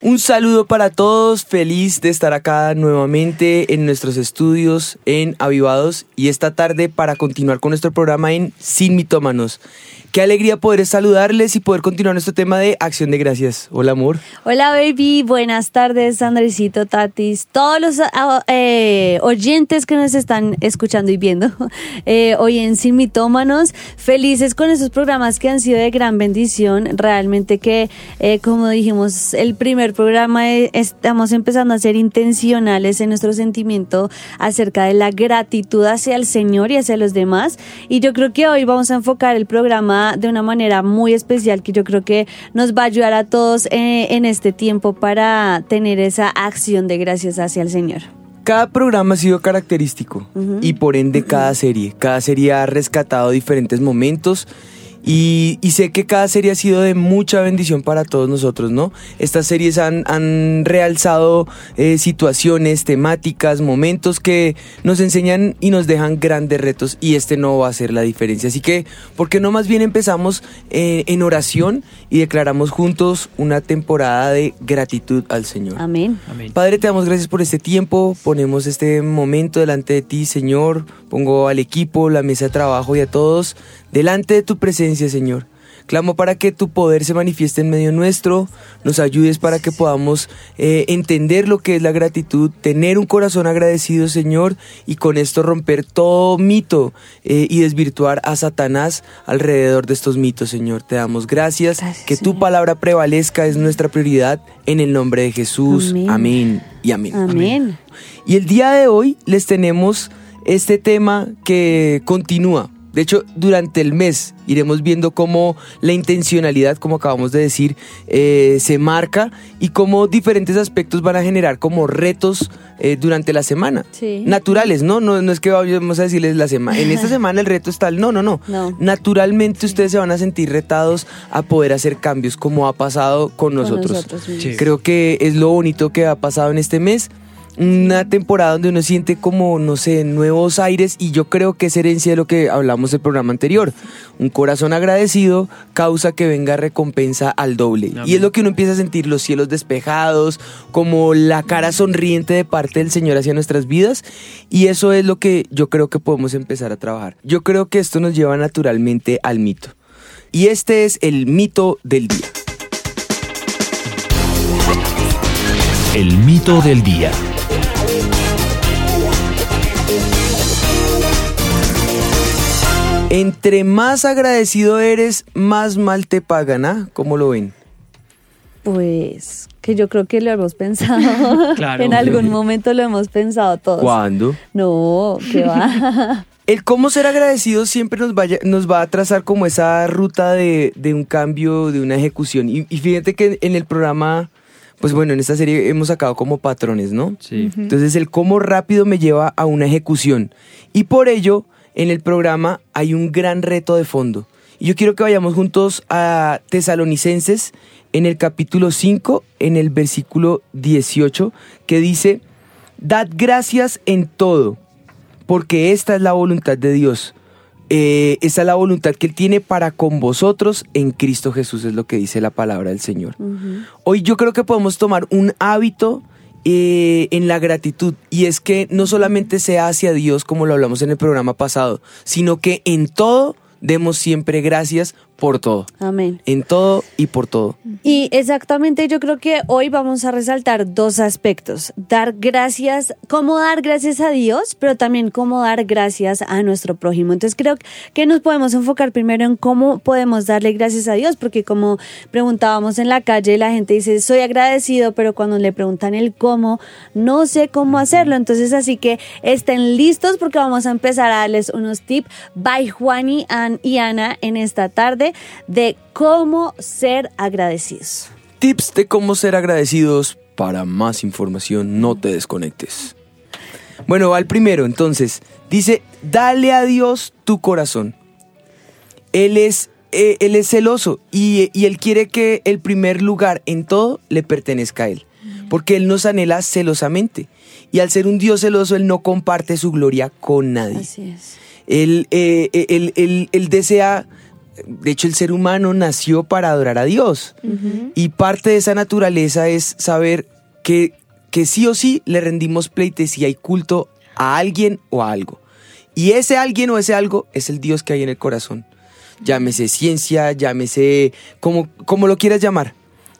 Un saludo para todos, feliz de estar acá nuevamente en nuestros estudios en Avivados y esta tarde para continuar con nuestro programa en Sin Mitómanos. Qué alegría poder saludarles y poder continuar nuestro tema de acción de gracias. Hola, amor. Hola, baby. Buenas tardes, Andresito, Tatis. Todos los ah, eh, oyentes que nos están escuchando y viendo eh, hoy en Sin Mitómanos. Felices con esos programas que han sido de gran bendición. Realmente que, eh, como dijimos, el primer programa estamos empezando a ser intencionales en nuestro sentimiento acerca de la gratitud hacia el Señor y hacia los demás. Y yo creo que hoy vamos a enfocar el programa de una manera muy especial que yo creo que nos va a ayudar a todos eh, en este tiempo para tener esa acción de gracias hacia el Señor. Cada programa ha sido característico y por ende cada serie. Cada serie ha rescatado diferentes momentos y, sé que cada serie ha sido de mucha bendición para todos nosotros, ¿no? Estas series han, han realzado eh, situaciones, temáticas, momentos que nos enseñan y nos dejan grandes retos y este no va a ser la diferencia. Así que, ¿por qué no más bien empezamos eh, en oración y declaramos juntos una temporada de gratitud al Señor? Amén. Padre, te damos gracias por este tiempo, ponemos este momento delante de ti, Señor, pongo al equipo, la mesa de trabajo y a todos delante de tu presencia, Señor. Clamo para que tu poder se manifieste en medio nuestro, nos ayudes para que podamos eh, entender lo que es la gratitud, tener un corazón agradecido, Señor, y con esto romper todo mito eh, y desvirtuar a Satanás alrededor de estos mitos, Señor. Te damos gracias, que tu palabra prevalezca, es nuestra prioridad, en el nombre de Jesús. Amén, y amén. amén. Y el día de hoy les tenemos este tema que continúa de hecho, durante el mes iremos viendo cómo la intencionalidad, como acabamos de decir, eh, se marca y cómo diferentes aspectos van a generar como retos eh, durante la semana. Naturales, ¿no? ¿no? No es que vamos a decirles la semana. En esta semana el reto está el no, no, no. Naturalmente ustedes se van a sentir retados a poder hacer cambios como ha pasado con nosotros. Creo que es lo bonito que ha pasado en este mes una temporada donde uno siente como, no sé, nuevos aires y yo creo que es herencia de lo que hablamos el programa anterior. Un corazón agradecido causa que venga recompensa al doble. Y es lo que uno empieza a sentir, los cielos despejados, como la cara sonriente de parte del Señor hacia nuestras vidas. Y eso es lo que yo creo que podemos empezar a trabajar. Yo creo que esto nos lleva naturalmente al mito. Y este es el mito del día. El mito del día. Entre más agradecido eres, más mal te pagan, ¿ah? ¿Cómo lo ven? Pues que yo creo que lo hemos pensado. Claro. en algún momento lo hemos pensado todos. ¿Cuándo? No, ¿qué va? El cómo ser agradecido siempre nos, vaya, nos va a trazar como esa ruta de, un cambio, de una ejecución. Y, y, fíjate que en el programa, pues bueno, en esta serie hemos sacado como patrones, ¿no? Sí. Entonces el cómo rápido me lleva a una ejecución. Y por ello en el programa hay un gran reto de fondo. Y yo quiero que vayamos juntos a Tesalonicenses en el capítulo 5, en el versículo 18, que dice, Dad gracias en todo, porque esta es la voluntad de Dios. Eh, esta es la voluntad que Él tiene para con vosotros en Cristo Jesús, es lo que dice la palabra del Señor. Hoy yo creo que podemos tomar un hábito eh, en la gratitud. Y es que no solamente sea hacia Dios, como lo hablamos en el programa pasado, sino que en todo demos siempre gracias por todo. Amén. En todo y por todo. Y exactamente yo creo que hoy vamos a resaltar dos aspectos. Dar gracias, cómo dar gracias a Dios, pero también cómo dar gracias a nuestro prójimo. Entonces creo que nos podemos enfocar primero en cómo podemos darle gracias a Dios, porque como preguntábamos en la calle, la gente dice, soy agradecido, pero cuando le preguntan el cómo, no sé cómo hacerlo. Entonces así que estén listos porque vamos a empezar a darles unos tips by Juani y Ana en esta tarde de cómo ser agradecidos. Tips de cómo ser agradecidos. Para más información, no te desconectes. Bueno, va el primero, entonces. Dice, dale a Dios tu corazón. Él es, eh, él es celoso y, y Él quiere que el primer lugar en todo le pertenezca a Él. Porque Él nos anhela celosamente. Y al ser un Dios celoso, Él no comparte su gloria con nadie. Así es. Él, eh, él, él, él desea de hecho el ser humano nació para adorar a Dios. Y parte de esa naturaleza es saber que, que sí o sí le rendimos pleitesía y culto a alguien o a algo. Y ese alguien o ese algo es el Dios que hay en el corazón. Llámese ciencia, llámese como, como lo quieras llamar.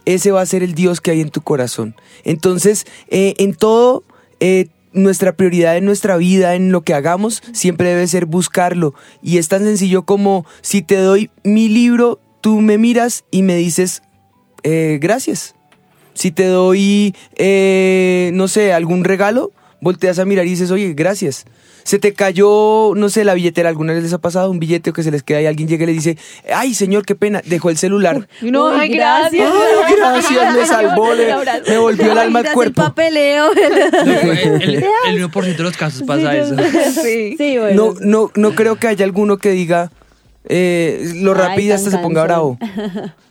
Ese va a ser el Dios que hay en tu corazón. Entonces, eh, en todo, eh, nuestra prioridad en nuestra vida, en lo que hagamos, siempre debe ser buscarlo. Y es tan sencillo como si te doy mi libro, tú me miras y me dices, eh, gracias. Si te doy, no sé, algún regalo, volteas a mirar y dices, oye, gracias se te cayó, no sé, la billetera, ¿alguna vez les ha pasado un billete o que se les queda y alguien llega y le dice, ay señor, qué pena, dejó el celular. no, ay, gracias. Ay, gracias, me salvó, me volvió el alma al cuerpo. El papeleo. el, el, 1% de los casos pasa eso. Sí, sí bueno. No, no, no creo que haya alguno que diga, eh, lo rápido hasta se ponga bravo.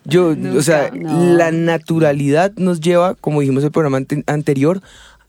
Yo, o sea, la naturalidad nos lleva, como dijimos en el programa anterior,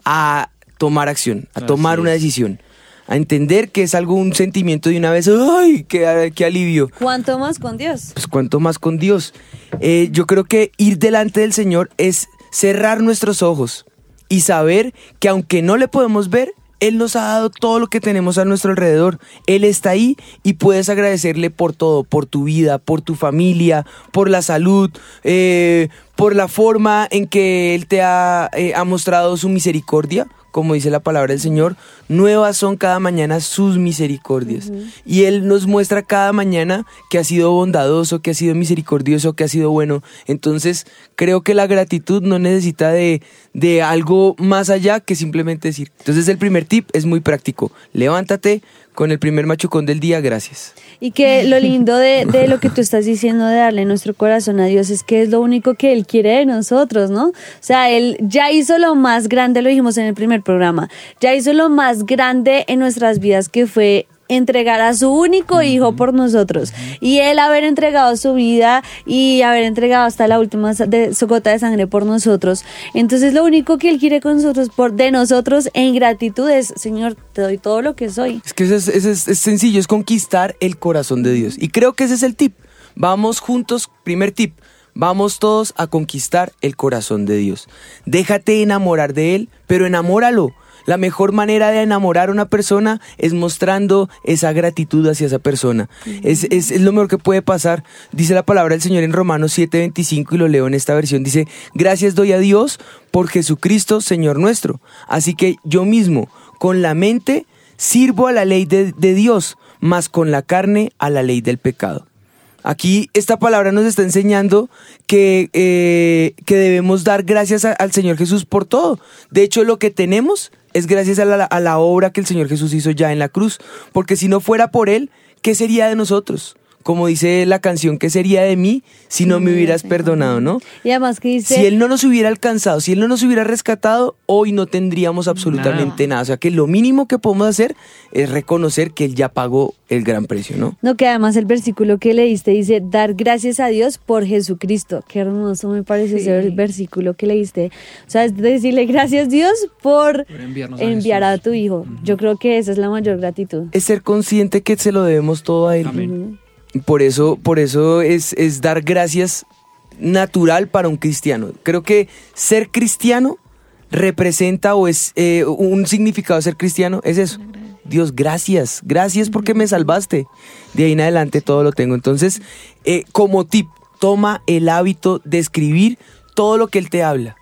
a tomar acción, a tomar una decisión a entender que es algo, un sentimiento de una vez, ¡ay! ¡Qué, qué alivio! ¿Cuánto más con Dios? Pues cuánto más con Dios. Eh, yo creo que ir delante del Señor es cerrar nuestros ojos y saber que aunque no le podemos ver, Él nos ha dado todo lo que tenemos a nuestro alrededor. Él está ahí y puedes agradecerle por todo, por tu vida, por tu familia, por la salud, eh, por la forma en que Él te ha, eh, ha mostrado su misericordia como dice la palabra del Señor, nuevas son cada mañana sus misericordias. Y Él nos muestra cada mañana que ha sido bondadoso, que ha sido misericordioso, que ha sido bueno. Entonces, creo que la gratitud no necesita de, de algo más allá que simplemente decir. Entonces, el primer tip es muy práctico. Levántate, con el primer machucón del día, gracias. Y que lo lindo de, lo que tú estás diciendo de darle nuestro corazón a Dios es que es lo único que Él quiere de nosotros, ¿no? O sea, Él ya hizo lo más grande, lo dijimos en el primer programa, ya hizo lo más grande en nuestras vidas que fue entregar a su único hijo por nosotros y él haber entregado su vida y haber entregado hasta la última de, su gota de sangre por nosotros. Entonces lo único que él quiere con nosotros, por de nosotros en gratitud es, Señor, te doy todo lo que soy. Es que es, es sencillo, es conquistar el corazón de Dios. Y creo que ese es el tip. Vamos juntos, primer tip. Vamos todos a conquistar el corazón de Dios. Déjate enamorar de Él, pero enamóralo la mejor manera de enamorar a una persona es mostrando esa gratitud hacia esa persona. es, es, es, lo mejor que puede pasar. Dice la palabra del Señor en Romanos 7:25 y lo leo en esta versión. Dice, gracias doy a Dios por Jesucristo, Señor nuestro. Así que yo mismo, con la mente, sirvo a la ley de, de Dios, más con la carne a la ley del pecado. Aquí esta palabra nos está enseñando que, eh, que debemos dar gracias al Señor Jesús por todo. De hecho, lo que tenemos es gracias a la, a la obra que el Señor Jesús hizo ya en la cruz. Porque si no fuera por Él, ¿qué sería de nosotros? Como dice la canción, ¿qué sería de mí si no me hubieras perdonado, no? Y además que dice... Si Él no nos hubiera alcanzado, si Él no nos hubiera rescatado, hoy no tendríamos absolutamente nada. O sea que lo mínimo que podemos hacer es reconocer que Él ya pagó el gran precio, ¿no? No, que además el versículo que leíste dice, dar gracias a Dios por Jesucristo. Qué hermoso me parece ese versículo que leíste. O sea, es decirle gracias Dios por, enviar a tu Hijo. Yo creo que esa es la mayor gratitud. Es ser consciente que se lo debemos todo a Él. Amén. Por eso, por eso es, es dar gracias natural para un cristiano. Creo que ser cristiano representa o es eh, un significado de ser cristiano, es eso. Dios, gracias, gracias porque me salvaste. De ahí en adelante todo lo tengo. Entonces, eh, como tip, toma el hábito de escribir todo lo que Él te habla,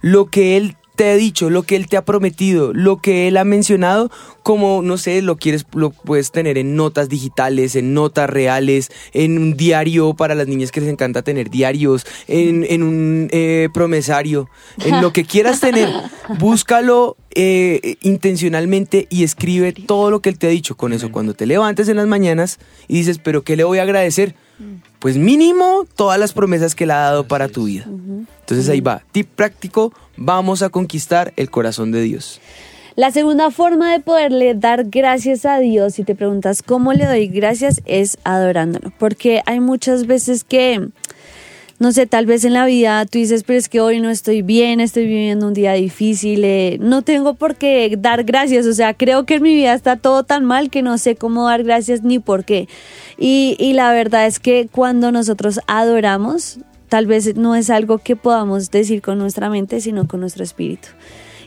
lo que Él te ha dicho, lo que él te ha prometido, lo que él ha mencionado, como no sé, lo quieres, lo puedes tener en notas digitales, en notas reales, en un diario para las niñas que les encanta tener diarios, en, un eh, promesario, en lo que quieras tener, búscalo eh, intencionalmente y escribe todo lo que él te ha dicho. Con eso, cuando te levantes en las mañanas y dices, pero ¿qué le voy a agradecer? Pues mínimo todas las promesas que él ha dado para tu vida. Entonces ahí va, tip práctico, vamos a conquistar el corazón de Dios. La segunda forma de poderle dar gracias a Dios, si te preguntas cómo le doy gracias, es adorándolo. Porque hay muchas veces que no sé, tal vez en la vida tú dices, pero es que hoy no estoy bien, estoy viviendo un día difícil, eh, no tengo por qué dar gracias, o sea, creo que en mi vida está todo tan mal que no sé cómo dar gracias ni por qué. Y, y la verdad es que cuando nosotros adoramos, tal vez no es algo que podamos decir con nuestra mente, sino con nuestro espíritu.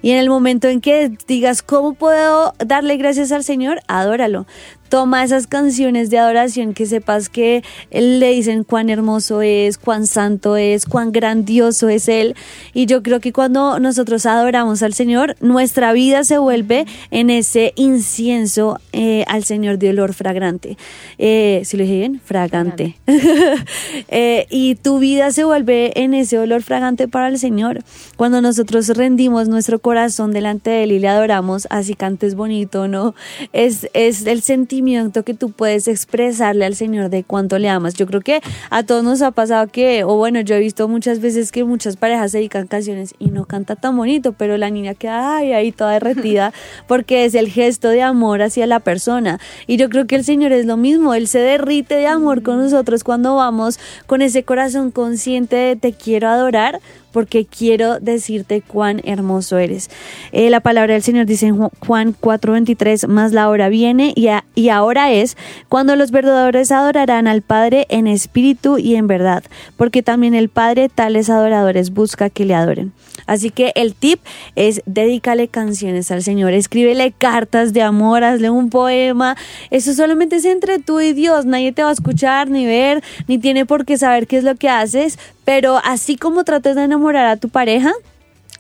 Y en el momento en que digas, ¿cómo puedo darle gracias al Señor? Adóralo toma esas canciones de adoración que sepas que le dicen cuán hermoso es, cuán santo es, cuán grandioso es Él. Y yo creo que cuando nosotros adoramos al Señor, nuestra vida se vuelve en ese incienso eh, al Señor de olor fragrante. Eh, si lo dije bien, fragante. eh, y tu vida se vuelve en ese olor fragante para el Señor. Cuando nosotros rendimos nuestro corazón delante de Él y le adoramos, así cantes bonito, ¿no? Es, es el sentido que tú puedes expresarle al Señor de cuánto le amas. Yo creo que a todos nos ha pasado que, o bueno, yo he visto muchas veces que muchas parejas se dedican canciones y no canta tan bonito, pero la niña queda ahí toda derretida porque es el gesto de amor hacia la persona. Y yo creo que el Señor es lo mismo, Él se derrite de amor con nosotros cuando vamos con ese corazón consciente de te quiero adorar porque quiero decirte cuán hermoso eres. Eh, la palabra del Señor dice en Juan 4:23, más la hora viene y, y ahora es cuando los verdaderos adorarán al Padre en espíritu y en verdad, porque también el Padre tales adoradores busca que le adoren. Así que el tip es dedícale canciones al Señor, escríbele cartas de amor, hazle un poema. Eso solamente es entre tú y Dios, nadie te va a escuchar ni ver, ni tiene por qué saber qué es lo que haces, pero así como trates de enamorar a tu pareja,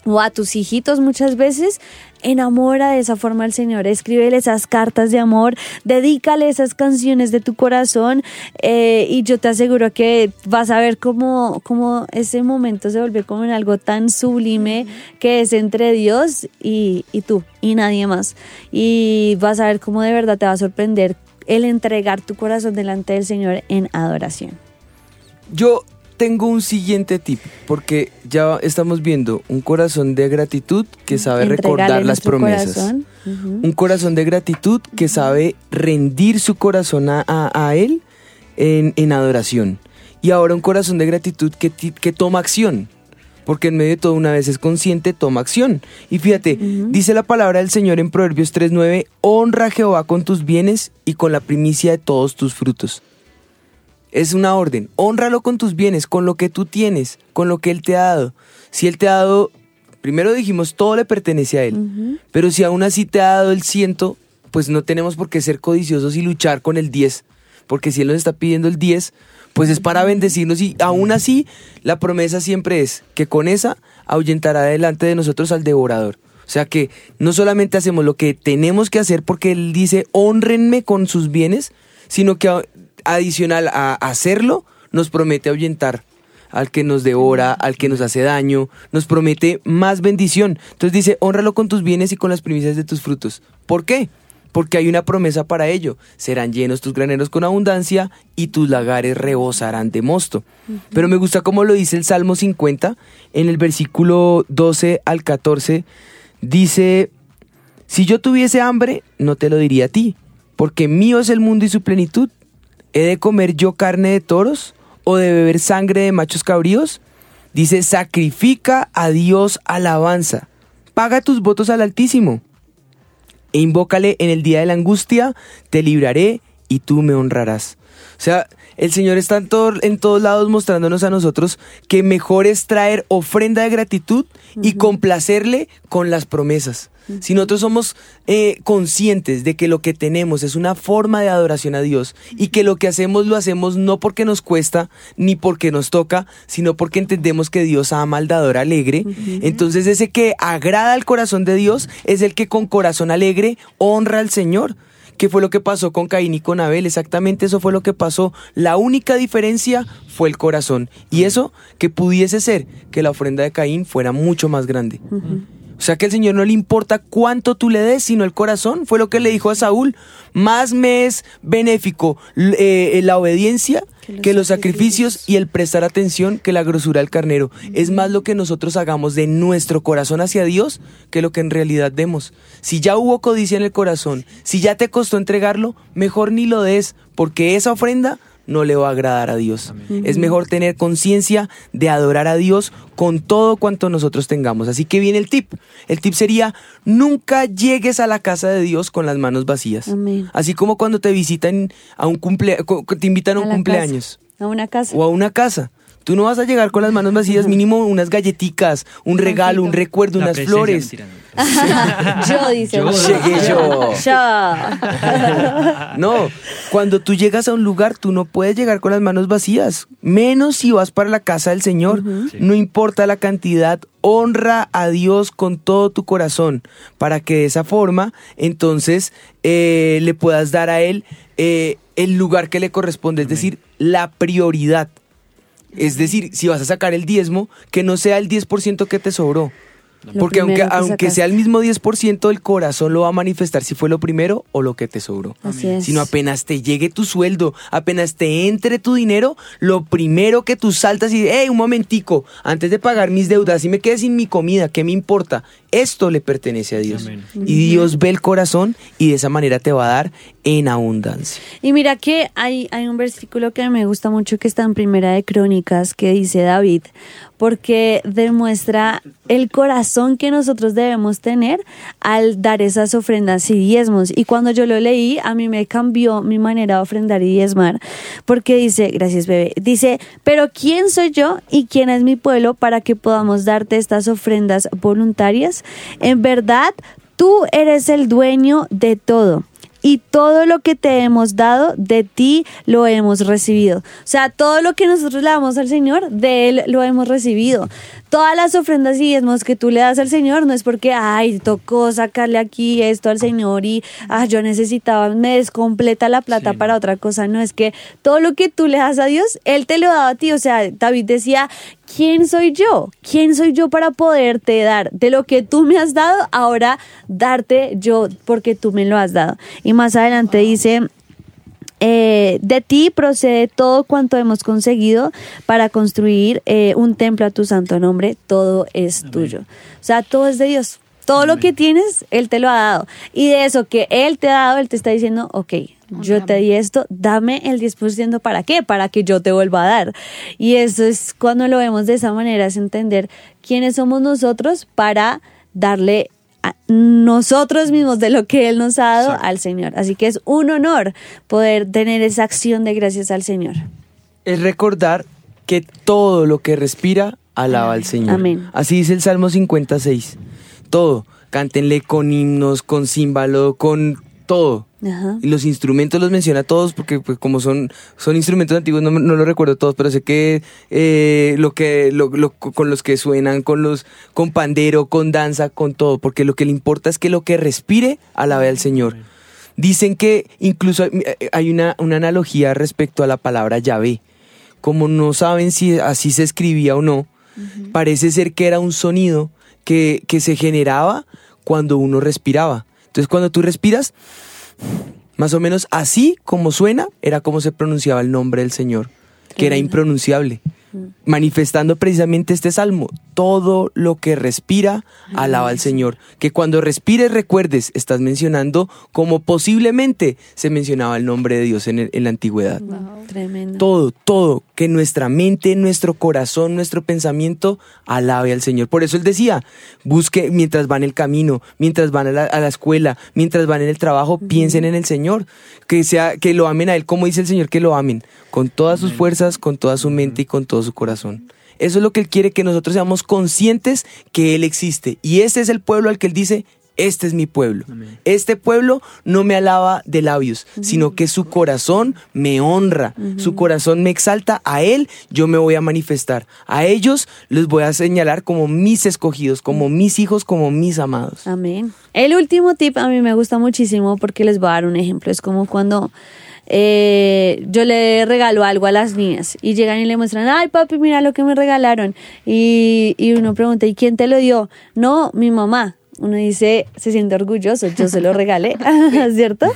o a tus hijitos muchas veces, enamora de esa forma al Señor, escríbele esas cartas de amor, dedícale esas canciones de tu corazón eh, y yo te aseguro que vas a ver cómo, cómo ese momento se vuelve como en algo tan sublime que es entre Dios y, y tú y nadie más. Y vas a ver cómo de verdad te va a sorprender el entregar tu corazón delante del Señor en adoración. Yo tengo un siguiente tip, porque ya estamos viendo un corazón de gratitud que sabe recordar las promesas. Un corazón de gratitud que sabe rendir su corazón a, Él en, adoración. Y ahora un corazón de gratitud que, que toma acción. Porque en medio de todo una vez es consciente, toma acción. Y fíjate, dice la palabra del Señor en Proverbios 3.9, honra a Jehová con tus bienes y con la primicia de todos tus frutos. Es una orden. Honralo con tus bienes, con lo que tú tienes, con lo que Él te ha dado. Si Él te ha dado, primero dijimos, todo le pertenece a Él. Pero si aún así te ha dado el ciento, pues no tenemos por qué ser codiciosos y luchar con el 10. Porque si Él nos está pidiendo el 10, pues es para bendecirnos y aún así la promesa siempre es que con esa ahuyentará delante de nosotros al devorador. O sea que no solamente hacemos lo que tenemos que hacer porque Él dice honrenme con sus bienes, sino que adicional a hacerlo, nos promete ahuyentar al que nos devora, al que nos hace daño, nos promete más bendición. Entonces dice, honralo con tus bienes y con las primicias de tus frutos. ¿Por qué? Porque hay una promesa para ello. Serán llenos tus graneros con abundancia y tus lagares rebosarán de mosto. Pero me gusta como lo dice el Salmo 50, en el versículo 12 al 14, dice, si yo tuviese hambre, no te lo diría a ti, porque mío es el mundo y su plenitud ¿He de comer yo carne de toros o de beber sangre de machos cabríos? Dice, sacrifica a Dios alabanza, paga tus votos al Altísimo, e invócale en el día de la angustia, te libraré y tú me honrarás. O sea, el Señor está en, en, todos lados mostrándonos a nosotros que mejor es traer ofrenda de gratitud y complacerle con las promesas. Si nosotros somos eh, conscientes de que lo que tenemos es una forma de adoración a Dios y que lo que hacemos lo hacemos no porque nos cuesta ni porque nos toca, sino porque entendemos que Dios ama al dador alegre, entonces ese que agrada al corazón de Dios es el que con corazón alegre honra al Señor. ¿Qué fue lo que pasó con Caín y con Abel? Exactamente eso fue lo que pasó. La única diferencia fue el corazón. Y eso que pudiese ser que la ofrenda de Caín fuera mucho más grande. O sea que al Señor no le importa cuánto tú le des, sino el corazón. Fue lo que le dijo a Saúl. Más me es benéfico eh, la obediencia que los, sacrificios. y el prestar atención que la grosura del carnero. Es más lo que nosotros hagamos de nuestro corazón hacia Dios que lo que en realidad demos. Si ya hubo codicia en el corazón, si ya te costó entregarlo, mejor ni lo des, porque esa ofrenda no le va a agradar a Dios. Es mejor tener conciencia de adorar a Dios con todo cuanto nosotros tengamos. Así que viene el tip. El tip sería, nunca llegues a la casa de Dios con las manos vacías. Amén. Así como cuando te visitan a un cumple, te invitan a un A cumpleaños casa, A una casa. o a una casa. Tú no vas a llegar con las manos vacías, mínimo unas galletitas, un regalo, un recuerdo, La unas flores. yo, dice. Yo. Llegué yo. Yo. No, cuando tú llegas a un lugar, tú no puedes llegar con las manos vacías, menos si vas para la casa del Señor. Sí. No importa la cantidad, honra a Dios con todo tu corazón, para que de esa forma, entonces, eh, le puedas dar a Él eh, el lugar que le corresponde, es decir, la prioridad. Es decir, si vas a sacar el diezmo, que no sea el 10% que te sobró. Lo Porque aunque, aunque sea el mismo 10%, el corazón lo va a manifestar si fue lo primero o lo que te sobró. Así es. Sino apenas te llegue tu sueldo, apenas te entre tu dinero, lo primero que tú saltas y, hey, un momentico, antes de pagar mis deudas, si me quedé sin mi comida, ¿qué me importa? Esto le pertenece a Dios. Amén. Y Dios ve el corazón y de esa manera te va a dar en abundancia. Y mira que hay, hay un versículo que me gusta mucho que está en Primera de Crónicas que dice David, porque demuestra el corazón que nosotros debemos tener al dar esas ofrendas y diezmos. Y cuando yo lo leí, a mí me cambió mi manera de ofrendar y diezmar, porque dice, gracias bebé, dice, pero ¿quién soy yo y quién es mi pueblo para que podamos darte estas ofrendas voluntarias? En verdad, tú eres el dueño de todo y todo lo que te hemos dado, de ti lo hemos recibido. O sea, todo lo que nosotros le damos al Señor, de Él lo hemos recibido. Todas las ofrendas y diezmos que tú le das al Señor no es porque, ay, tocó sacarle aquí esto al Señor y, ah, yo necesitaba, me descompleta la plata Sí, para otra cosa. No, es que todo lo que tú le das a Dios, Él te lo da a ti. O sea, David decía, ¿quién soy yo? ¿Quién soy yo para poderte dar de lo que tú me has dado? Ahora darte yo porque tú me lo has dado. Y más adelante dice, eh, de ti procede todo cuanto hemos conseguido para construir eh, un templo a tu santo nombre. Todo es tuyo. O sea, todo es de Dios. Todo lo que tienes, Él te lo ha dado. Y de eso que Él te ha dado, Él te está diciendo, ok, yo te di esto, dame el 10% para qué? Para que yo te vuelva a dar. Y eso es cuando lo vemos de esa manera, es entender quiénes somos nosotros para darle a nosotros mismos de lo que Él nos ha dado Exacto. al Señor. Así que es un honor poder tener esa acción de gracias al Señor. Es recordar que todo lo que respira alaba al Señor. Amén. Así dice el Salmo 56. Todo. Cántenle con himnos, con címbalo, con todo. Ajá. Y los instrumentos los menciona todos porque pues, como son, son instrumentos antiguos, no, me- no los recuerdo todos, pero sé que, eh, lo que lo- lo- con los que suenan, con los con pandero, con danza, con todo, porque lo que le importa es que lo que respire alabe al Señor. Dicen que incluso hay- una, una analogía respecto a la palabra Yahvé. Como no saben si así se escribía o no, parece ser que era un sonido que, que se generaba cuando uno respiraba. Entonces cuando tú respiras, más o menos así como suena, era como se pronunciaba el nombre del Señor, que era impronunciable, manifestando precisamente este salmo. Todo lo que respira, alaba al Señor. Que cuando respires recuerdes, estás mencionando como posiblemente se mencionaba el nombre de Dios en, el- en la antigüedad. Tremendo. Todo, todo, que nuestra mente, nuestro corazón, nuestro pensamiento alabe al Señor. Por eso él decía, busque mientras van el camino, mientras van a la, a la escuela, mientras van en el trabajo, piensen en el Señor, que sea, que lo amen a él, como dice el Señor, que lo amen, con todas sus fuerzas, con toda su mente y con todo su corazón. Eso es lo que él quiere, que nosotros seamos conscientes que él existe. Y este es el pueblo al que él dice, este es mi pueblo. Amén. Este pueblo no me alaba de labios, sino que su corazón me honra, su corazón me exalta. A él yo me voy a manifestar. A ellos les voy a señalar como mis escogidos, como mis hijos, como mis amados. Amén. El último tip a mí me gusta muchísimo porque les voy a dar un ejemplo. Es como cuando eh, yo le regalo algo a las niñas y llegan y le muestran, ay papi, mira lo que me regalaron. Y, y uno pregunta, ¿y quién te lo dio? No, mi mamá. Uno dice, se siente orgulloso, yo se lo regalé, ¿cierto?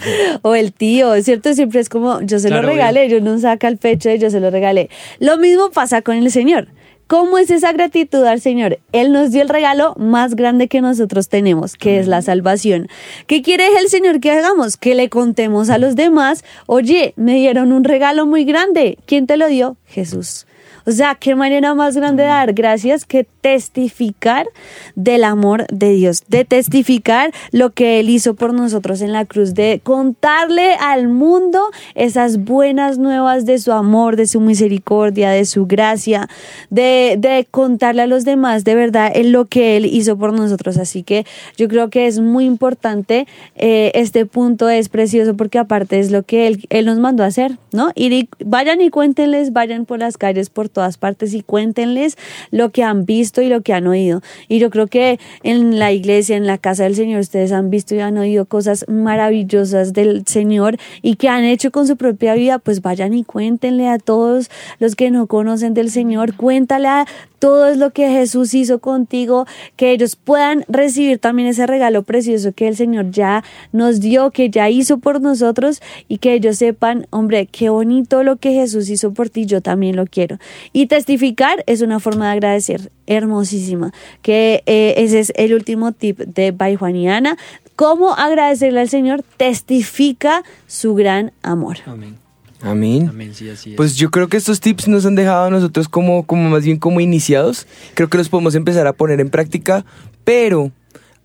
O el tío, ¿cierto? Siempre es como, yo se Claro, lo regalé, yo no saca el pecho y yo se lo regalé. Lo mismo pasa con el Señor. ¿Cómo es esa gratitud al Señor? Él nos dio el regalo más grande que nosotros tenemos, que es la salvación. ¿Qué quiere el Señor que hagamos? Que le contemos a los demás, oye, me dieron un regalo muy grande. ¿Quién te lo dio? Jesús. O sea, qué manera más grande de dar gracias que testificar del amor de Dios, de testificar lo que Él hizo por nosotros en la cruz, de contarle al mundo esas buenas nuevas de su amor, de su misericordia, de su gracia, de, de contarle a los demás de verdad en lo que Él hizo por nosotros. Así que yo creo que es muy importante, eh, este punto es precioso porque aparte es lo que Él, él nos mandó a hacer, ¿no? Y vayan y cuéntenles, vayan por las calles, por todas partes y cuéntenles lo que han visto y lo que han oído. Y yo creo que en la iglesia, en la casa del Señor, ustedes han visto y han oído cosas maravillosas del Señor y que han hecho con su propia vida, pues vayan y cuéntenle a todos los que no conocen del Señor, cuéntale a todo es lo que Jesús hizo contigo, que ellos puedan recibir también ese regalo precioso que el Señor ya nos dio, que ya hizo por nosotros y que ellos sepan, hombre, qué bonito lo que Jesús hizo por ti, yo también lo quiero. Y testificar es una forma de agradecer hermosísima, que eh, ese es el último tip de By Juaniana. ¿Cómo agradecerle al Señor? Testifica su gran amor. Amén. Amén. Amén, sí, así es. Pues yo creo que estos tips nos han dejado a nosotros como, como más bien como iniciados. Creo que los podemos empezar a poner en práctica, pero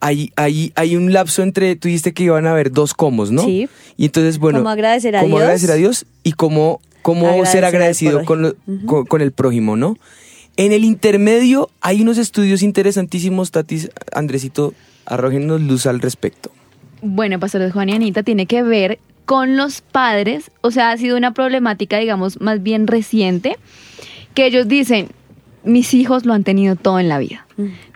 hay, hay, hay un lapso entre, tú dijiste que iban a haber dos comos, ¿no? Sí. Y entonces, bueno, ¿Cómo agradecer a cómo Dios? agradecer a Dios y cómo, cómo Agradecer ser agradecido con, lo- con, con el prójimo, ¿no? En el intermedio hay unos estudios interesantísimos, Tatis, Andresito, arrójenos luz al respecto. Bueno, pastores Juan y Anita, tiene que ver con los padres, o sea, ha sido una problemática, digamos, más bien reciente, que ellos dicen, mis hijos lo han tenido todo en la vida.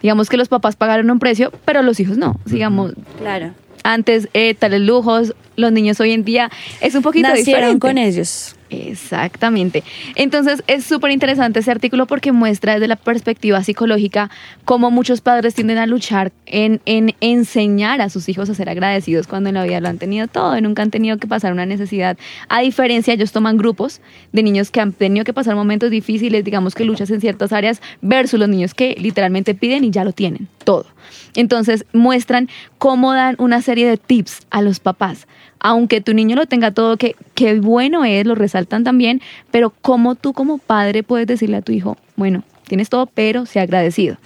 Digamos que los papás pagaron un precio, pero los hijos no. Digamos, Claro. antes eh, tales lujos, los niños hoy en día es un poquito Nacieron diferente. con ellos. Exactamente. Entonces es súper interesante ese artículo porque muestra desde la perspectiva psicológica cómo muchos padres tienden a luchar en, en enseñar a sus hijos a ser agradecidos cuando en la vida lo han tenido todo nunca han tenido que pasar una necesidad. A diferencia, ellos toman grupos de niños que han tenido que pasar momentos difíciles, digamos que luchas en ciertas áreas, versus los niños que literalmente piden y ya lo tienen, todo. Entonces muestran cómo dan una serie de tips a los papás aunque tu niño lo tenga todo, que, que bueno es, lo resaltan también, pero cómo tú como padre puedes decirle a tu hijo, bueno, tienes todo, pero sea agradecido.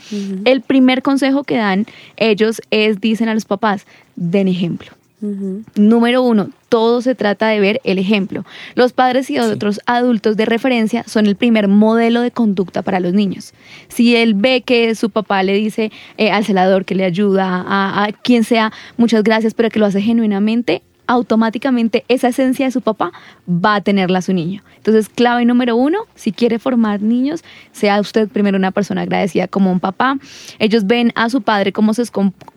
El primer consejo que dan ellos es, dicen a los papás, den ejemplo. Número uno, todo se trata de ver el ejemplo. Los padres y otros adultos de referencia son el primer modelo de conducta para los niños. Si él ve que su papá le dice eh, al celador que le ayuda, a, a quien sea, muchas gracias, pero que lo hace genuinamente, automáticamente esa esencia de su papá va a tenerla su niño. Entonces, clave número uno, si quiere formar niños, sea usted primero una persona agradecida como un papá. Ellos ven a su padre cómo se,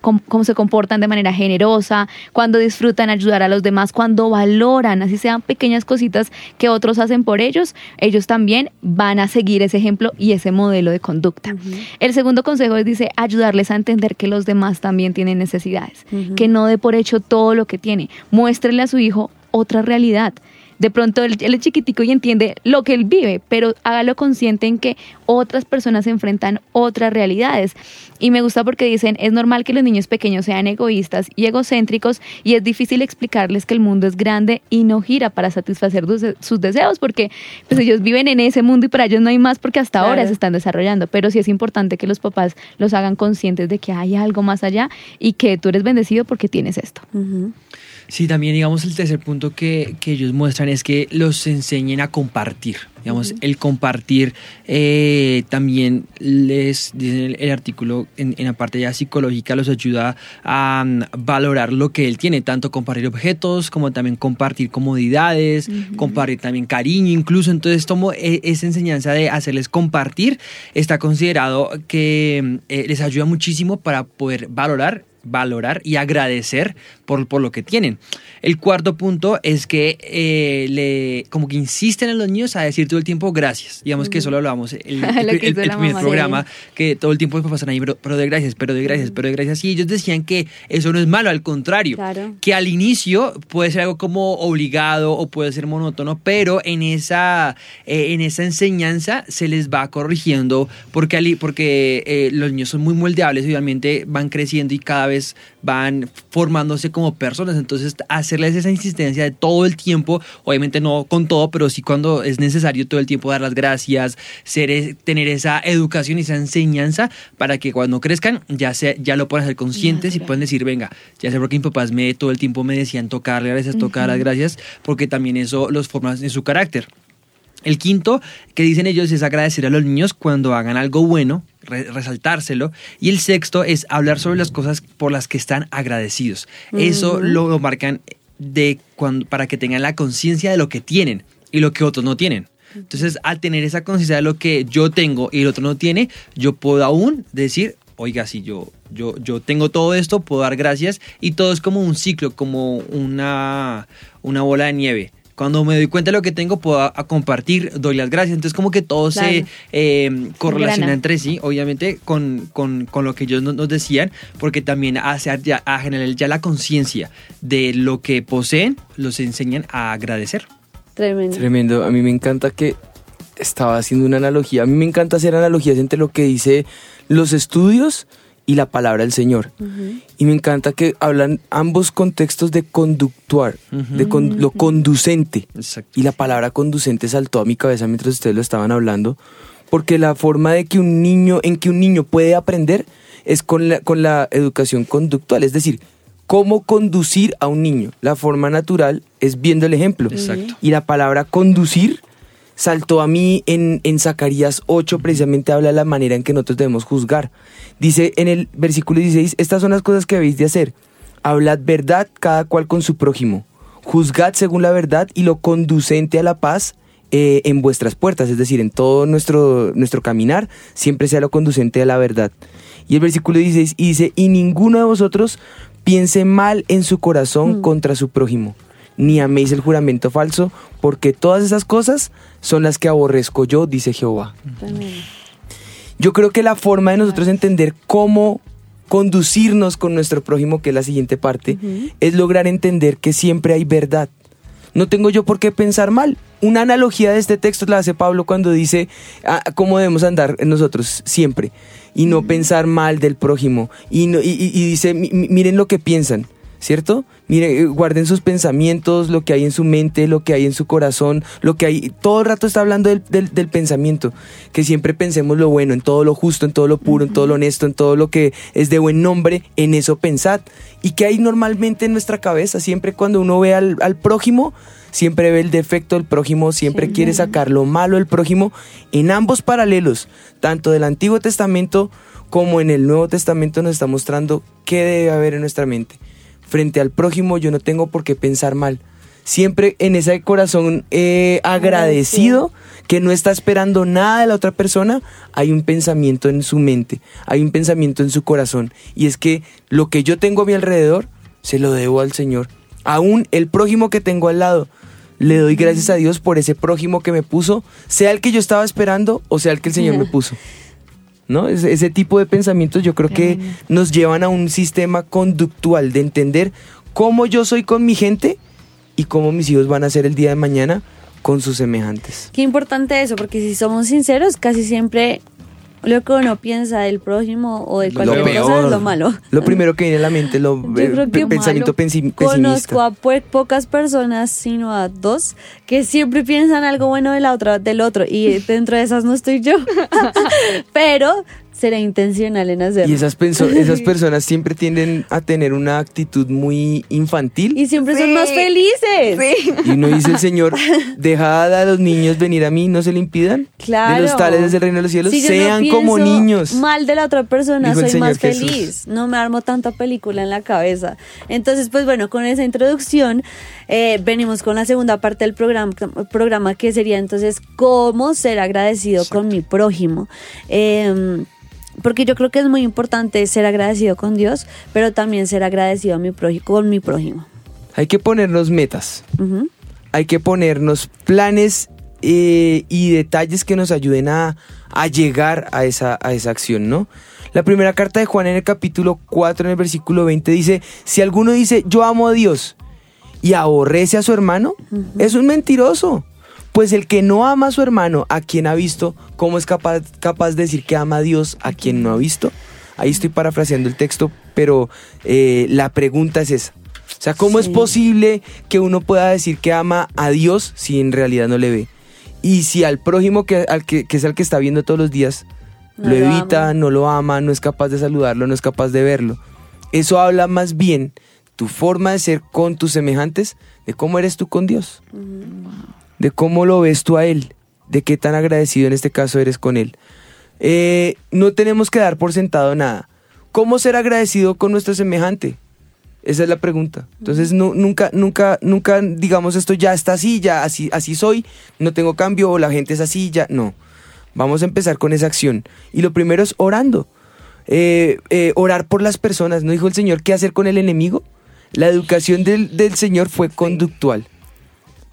cómo se comportan de manera generosa, cuando disfrutan ayudar a los demás, cuando valoran, así sean pequeñas cositas que otros hacen por ellos, ellos también van a seguir ese ejemplo y ese modelo de conducta. El segundo consejo es, dice, ayudarles a entender que los demás también tienen necesidades, que no dé por hecho todo lo que tiene. Muéstrele a su hijo otra realidad. De pronto él, él es chiquitico y entiende lo que él vive, pero hágalo consciente en que otras personas enfrentan otras realidades. Y me gusta porque dicen, es normal que los niños pequeños sean egoístas y egocéntricos y es difícil explicarles que el mundo es grande y no gira para satisfacer sus, deseos porque pues ellos viven en ese mundo y para ellos no hay más porque hasta ahora se están desarrollando. Pero sí es importante que los papás los hagan conscientes de que hay algo más allá y que tú eres bendecido porque tienes esto. Sí, también digamos el tercer punto que, que ellos muestran es que los enseñen a compartir. Digamos, el compartir eh, también les, dice el, el artículo en, en la parte ya psicológica, los ayuda a mm, valorar lo que él tiene, tanto compartir objetos como también compartir comodidades, compartir también cariño incluso. Entonces, tomo eh, esa enseñanza de hacerles compartir, está considerado que mm, eh, les ayuda muchísimo para poder valorar valorar y agradecer por, por lo que tienen. El cuarto punto es que eh, le, como que insisten a los niños a decir todo el tiempo gracias. Digamos que eso lo hablábamos el, Lo el- que el- hizo el la primer mamá. programa, que todo el tiempo están ahí, pero, pero de gracias, pero de gracias, pero de gracias. Y ellos decían que eso no es malo, al contrario, Claro. que al inicio puede ser algo como obligado o puede ser monótono, pero en esa, eh, en esa enseñanza se les va corrigiendo porque, porque eh, los niños son muy moldeables y obviamente van creciendo y cada vez van formándose como personas. Entonces, hacerles esa insistencia de todo el tiempo, obviamente no con todo, pero sí cuando es necesario todo el tiempo dar las gracias, ser, es- tener esa educación y esa enseñanza para que cuando crezcan ya, se, ya lo puedan hacer conscientes y pueden decir, venga, ya sé por qué mis papás me, todo el tiempo me decían tocar gracias, tocar las gracias, porque también eso los forma en su carácter. El quinto que dicen ellos es agradecer a los niños cuando hagan algo bueno, re- resaltárselo. Y el sexto es hablar sobre las cosas por las que están agradecidos. Eso lo, lo marcan de cuando, para que tengan la conciencia de lo que tienen y lo que otros no tienen. Entonces, al tener esa conciencia de lo que yo tengo y el otro no tiene, yo puedo aún decir, oiga, si yo, yo, yo tengo todo esto, puedo dar gracias y todo es como un ciclo, como una, una bola de nieve. Cuando me doy cuenta de lo que tengo, puedo a, a compartir, doy las gracias. Entonces, como que todo se Claro. eh, correlaciona Engrana. entre sí, obviamente, con, con, con lo que ellos nos, nos decían, porque también hace ya- a generar ya la conciencia de lo que poseen, los enseñan a agradecer. Tremendo. Tremendo. A mí me encanta que estaba haciendo una analogía. A mí me encanta hacer analogías entre lo que dice los estudios y la palabra del Señor. Y me encanta que hablan ambos contextos de conductuar, de con- lo conducente. Exacto. Y la palabra conducente saltó a mi cabeza mientras ustedes lo estaban hablando, porque la forma de que un niño, en que un niño puede aprender es con la, con la educación conductual, es decir, cómo conducir a un niño. La forma natural es viendo el ejemplo. Exacto. Y la palabra conducir saltó a mí en, en Zacarías 8, precisamente habla de la manera en que nosotros debemos juzgar. Dice en el versículo 16, estas son las cosas que habéis de hacer. Hablad verdad cada cual con su prójimo. Juzgad según la verdad y lo conducente a la paz eh, en vuestras puertas, es decir, en todo nuestro, nuestro caminar, siempre sea lo conducente a la verdad. Y el versículo 16 y dice, y ninguno de vosotros piense mal en su corazón contra su prójimo, ni améis el juramento falso, porque todas esas cosas son las que aborrezco yo, dice Jehová. Yo creo que la forma de nosotros entender cómo conducirnos con nuestro prójimo, que es la siguiente parte, es lograr entender que siempre hay verdad. No tengo yo por qué pensar mal. Una analogía de este texto la hace Pablo cuando dice ah, cómo debemos andar nosotros siempre y no pensar mal del prójimo. Y, no- y- y- dice, "Mi- mi- miren lo que piensan, ¿cierto? Miren, eh, guarden sus pensamientos, lo que hay en su mente, lo que hay en su corazón, lo que hay. Todo el rato está hablando del, del- del pensamiento. Que siempre pensemos lo bueno, en todo lo justo, en todo lo puro, en todo lo honesto, en todo lo que es de buen nombre, en eso pensad. Y que hay normalmente en nuestra cabeza, siempre cuando uno ve al, al prójimo, siempre ve el defecto del prójimo, siempre quiere sacar lo malo del prójimo, en ambos paralelos, tanto del Antiguo Testamento como en el Nuevo Testamento nos está mostrando qué debe haber en nuestra mente. Frente al prójimo yo no tengo por qué pensar mal. Siempre en ese corazón eh, agradecido, que no está esperando nada de la otra persona, hay un pensamiento en su mente, hay un pensamiento en su corazón. Y es que lo que yo tengo a mi alrededor, se lo debo al Señor. Aún el prójimo que tengo al lado, le doy gracias a Dios por ese prójimo que me puso, sea el que yo estaba esperando o sea el que el Señor me puso. ¿No? Ese, ese tipo de pensamientos yo creo que nos llevan a un sistema conductual de entender cómo yo soy con mi gente y cómo mis hijos van a ser el día de mañana con sus semejantes. Qué importante eso, porque si somos sinceros, casi siempre lo que uno piensa del prójimo o de Lo cualquier cosa peor. es lo malo. Lo primero que viene a la mente, lo eh, pensamiento pensi- Conozco pesimista. a po- pocas personas, sino a dos, que siempre piensan algo bueno de la otra, del otro. Y dentro de esas no estoy yo. Pero seré intencional en hacerlo. Y esas, penso- esas personas siempre tienden a tener una actitud muy infantil. Y siempre son más felices. Y uno dice el Señor, dejad a los niños venir a mí, no se le impidan. Claro. De los tales del reino de los cielos, Si yo no sean como niños. Mal de la otra persona, Dijo el soy más Jesús. feliz. No me armo tanta película en la cabeza. Entonces, pues bueno, con esa introducción, eh, venimos con la segunda parte del programa, programa que sería entonces cómo ser agradecido con mi prójimo. Eh, Porque yo creo que es muy importante ser agradecido con Dios, pero también ser agradecido a mi con mi prójimo. Hay que ponernos metas. Hay que ponernos planes eh, y detalles que nos ayuden a, a llegar a esa, a esa acción, ¿no? La primera carta de Juan en el capítulo 4, en el versículo 20, dice, si alguno dice, yo amo a Dios y aborrece a su hermano, es un mentiroso. Pues el que no ama a su hermano, a quien ha visto, ¿cómo es capaz, capaz de decir que ama a Dios a quien no ha visto? Ahí estoy parafraseando el texto, pero eh, la pregunta es esa. O sea, ¿cómo es posible que uno pueda decir que ama a Dios si en realidad no le ve? Y si al prójimo, que, al que, que es el que está viendo todos los días, No lo lo evita, ama. no lo ama, no es capaz de saludarlo, no es capaz de verlo. Eso habla más bien tu forma de ser con tus semejantes, de cómo eres tú con Dios, de cómo lo ves tú a Él, de qué tan agradecido en este caso eres con Él. Eh, no tenemos que dar por sentado nada. ¿Cómo ser agradecido con nuestro semejante? Esa es la pregunta. Entonces, nu- nunca, nunca, nunca digamos esto ya está así, ya así, así soy, no tengo cambio, o la gente es así, ya. No. Vamos a empezar con esa acción. Y lo primero es orando. Eh, eh, orar por las personas. ¿No dijo el Señor qué hacer con el enemigo? La educación del, del Señor fue conductual.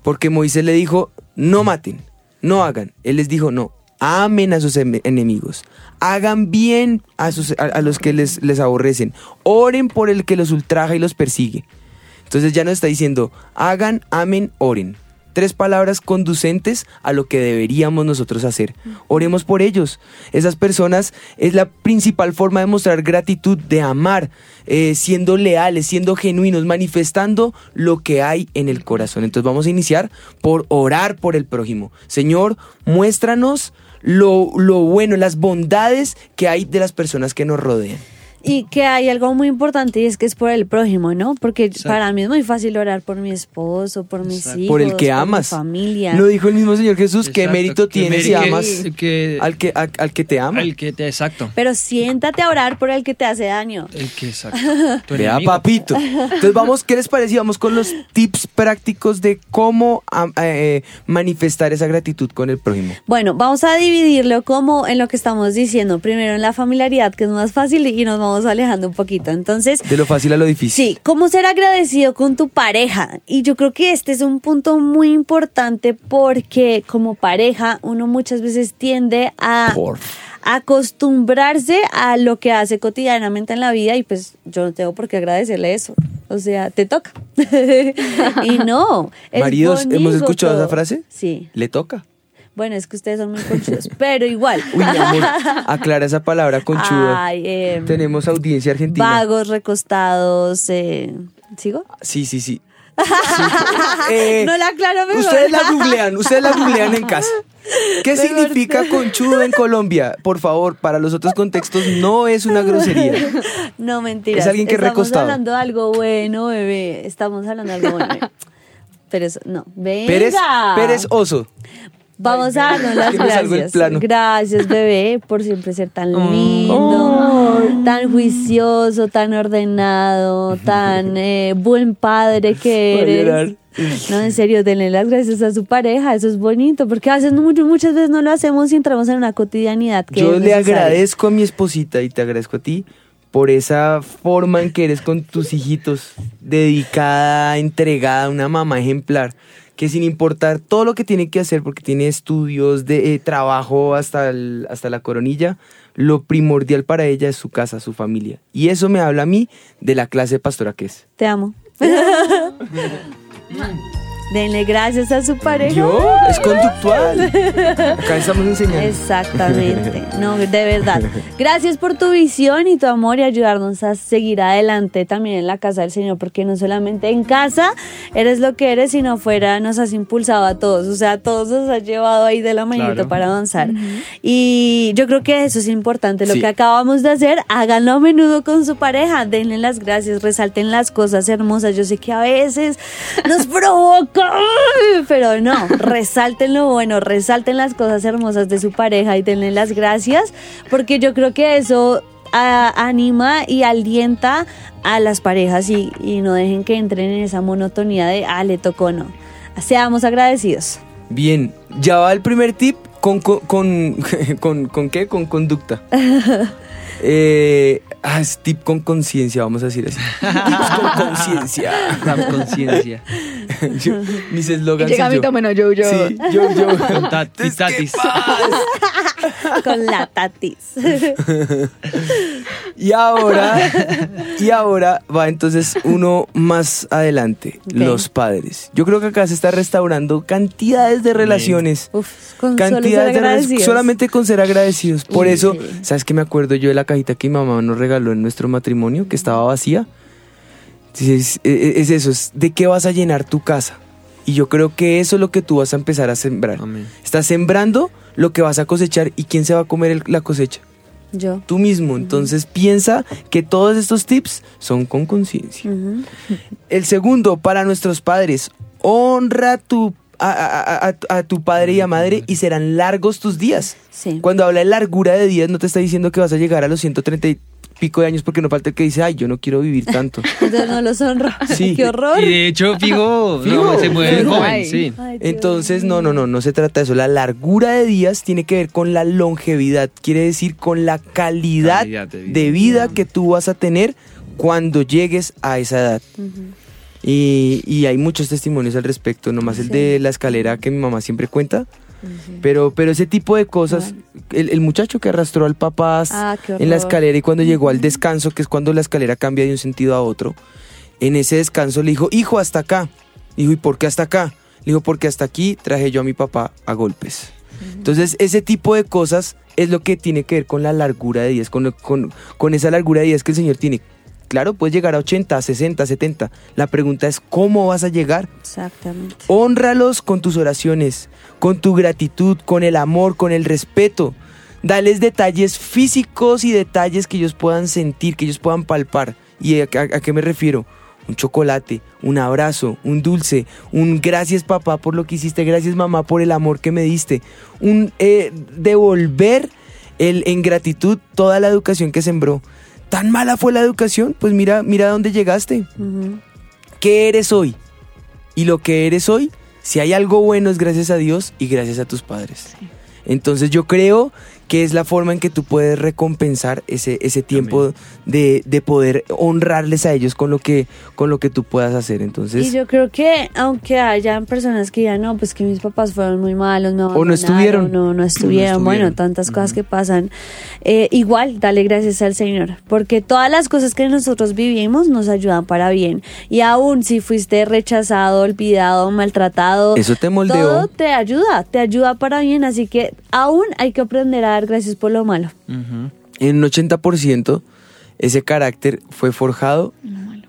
Porque Moisés le dijo, no maten, no hagan. Él les dijo, no, amen a sus em- enemigos. Hagan bien a, los que les, les aborrecen. Oren por el que los ultraja y los persigue. Entonces ya nos está diciendo, hagan, amen, oren. Tres palabras conducentes a lo que deberíamos nosotros hacer. Oremos por ellos. Esas personas es la principal forma de mostrar gratitud, de amar, eh, siendo leales, siendo genuinos, manifestando lo que hay en el corazón. Entonces vamos a iniciar por orar por el prójimo. Señor, muéstranos lo, lo bueno, las bondades que hay de las personas que nos rodean. Y que hay algo muy importante y es que es por el prójimo, ¿no? Porque Exacto. para mí es muy fácil orar por mi esposo, por mis Exacto. hijos, por el que mi amas. familia. Lo dijo el mismo Señor Jesús, qué mérito qué tienes si amas que- al, que, a- al que te ama. El que te, exacto. Pero siéntate a orar por el que te hace daño. El que, exacto. Vea, papito. Entonces, vamos, ¿qué les parece? Vamos con los tips prácticos de cómo eh, manifestar esa gratitud con el prójimo. Bueno, vamos a dividirlo como en lo que estamos diciendo. Primero en la familiaridad, que es más fácil, y nos vamos alejando un poquito. Entonces, De lo fácil a lo difícil. Sí, cómo ser agradecido con tu pareja. Y yo creo que este es un punto muy importante porque como pareja uno muchas veces tiende a Por. acostumbrarse a lo que hace cotidianamente en la vida y pues yo no tengo por qué agradecerle eso. O sea, te toca. y no. es Maridos, ¿hemos escuchado esa frase? Sí. Le toca. Bueno, es que ustedes son muy conchudos, pero igual. Uy, mi amor, aclara esa palabra conchuda. Ay, em, Tenemos audiencia argentina. Vagos, recostados, eh, ¿sigo? Sí, sí, sí. Sí. Eh, no la aclaro mejor. Ustedes la googlean, ustedes la googlean en casa. ¿Qué Mejor significa conchudo en Colombia? Por favor, para los otros contextos no es una grosería. No, mentiras. Es alguien que Estamos recostado. hablando de algo bueno, bebé. Estamos hablando de algo bueno. Pero eso, no. Venga. Pérez, Pérez Oso. Vamos a darnos las gracias. Gracias, bebé, por siempre ser tan lindo, tan juicioso, tan ordenado, tan eh, buen padre que eres. llorar. No, en serio, denle las gracias a su pareja, eso es bonito, porque a veces no- muchas veces no lo hacemos y entramos en una cotidianidad que Yo le agradezco a mi esposita y te agradezco a ti por esa forma en que eres con tus hijitos, dedicada, entregada, una mamá ejemplar, que sin importar todo lo que tiene que hacer, porque tiene estudios de eh, trabajo hasta, el- hasta la coronilla, lo primordial para ella es su casa, su familia. Y eso me habla a mí de la clase de pastora que es. Te amo. Denle gracias a su pareja. Yo, es conductual. Acá estamos enseñando. Exactamente, no, de verdad. Gracias por tu visión y tu amor y ayudarnos a seguir adelante también en la casa del Señor, porque no solamente en casa eres lo que eres, sino afuera nos has impulsado a todos, o sea, a todos nos has llevado ahí de la manito Claro. para avanzar. Y yo creo que eso es importante, lo Sí. que acabamos de hacer, háganlo a menudo con su pareja, denle las gracias, resalten las cosas hermosas. Yo sé que a veces nos provoca. Pero no, resalten lo bueno, resalten las cosas hermosas de su pareja y denle las gracias, porque yo creo que eso a- anima y alienta a las parejas y, y no dejen que entren en esa monotonía de, ah, le tocó no. Seamos agradecidos. Bien, ya va el primer tip con, con, con, con- ¿con qué? Con conducta. Eh, ah, es tip con conciencia, vamos a decir así. Tips con conciencia. La conciencia. Mis eslogans. llega mi yo. tomen yo, yo. Sí, yo, yo. Con tatis, tatis. Con la tatis. Y ahora, y ahora va entonces uno más adelante, los padres. Yo creo que acá se está restaurando cantidades de relaciones. Uf, con solo ser Cantidades de solamente con ser agradecidos. Por Uy, eso. ¿sabes qué me acuerdo yo de la cajita que mi mamá nos regaló en nuestro matrimonio, que estaba vacía? Sí, Es, es- es eso, es de qué vas a llenar tu casa. Y yo creo que eso es lo que tú vas a empezar a sembrar. Amén. Estás sembrando lo que vas a cosechar y quién se va a comer el- la cosecha Yo. tú mismo. Entonces piensa que todos estos tips son con conciencia. El segundo, para nuestros padres, honra tu, a, a- a- a tu padre y a madre y serán largos tus días. Sí. Cuando habla de largura de días, no te está diciendo que vas a llegar a los 130 y pico de años porque no falta el que dice, ay, yo no quiero vivir tanto. Entonces no los honro. Sí. Qué horror. Y de hecho, Figo, Figo. no, se mueve joven, Ay. sí. Ay, Entonces, no, no, no, no se trata de eso. La largura de días tiene que ver con la longevidad, quiere decir con la calidad, Calidad de vida. de vida que tú vas a tener cuando llegues a esa edad. Y, y hay muchos testimonios al respecto, nomás el Sí. de la escalera que mi mamá siempre cuenta. Pero, pero ese tipo de cosas, el, el muchacho que arrastró al papá Ah, en la escalera y cuando llegó al descanso, que es cuando la escalera cambia de un sentido a otro, en ese descanso le dijo, hijo, hasta acá. Dijo, ¿y por qué hasta acá? Le dijo, porque hasta aquí traje yo a mi papá a golpes. Entonces, ese tipo de cosas es lo que tiene que ver con la largura de días, con, lo- con, con esa largura de días que el Señor tiene. Claro, puedes llegar a 80, 60, 70. La pregunta es, ¿cómo vas a llegar? Exactamente. Honralos con tus oraciones, con tu gratitud, con el amor, con el respeto. Dales detalles físicos y detalles que ellos puedan sentir, que ellos puedan palpar. ¿Y a, a- a qué me refiero? Un chocolate, un abrazo, un dulce, un gracias papá por lo que hiciste, gracias mamá por el amor que me diste. Un eh, devolver el, en gratitud toda la educación que sembró. ¿Tan mala fue la educación? Pues mira, mira dónde llegaste. ¿Qué eres hoy? Y lo que eres hoy, si hay algo bueno es gracias a Dios y gracias a tus padres. Entonces yo creo que es la forma en que tú puedes recompensar ese, ese tiempo de, de poder honrarles a ellos con lo que, con lo que tú puedas hacer. Entonces, Y yo creo que aunque hayan personas que digan, no, pues que mis papás fueron muy malos, no, O no estuvieron. No, no estuvieron, bueno, estuvieron. tantas cosas que pasan. Eh, igual, dale gracias al Señor, porque todas las cosas que nosotros vivimos nos ayudan para bien. Y aún si fuiste rechazado, olvidado, maltratado, eso te moldeó. todo te ayuda, te ayuda para bien, así que aún hay que aprender a dar gracias por lo malo. En un 80% ese carácter fue forjado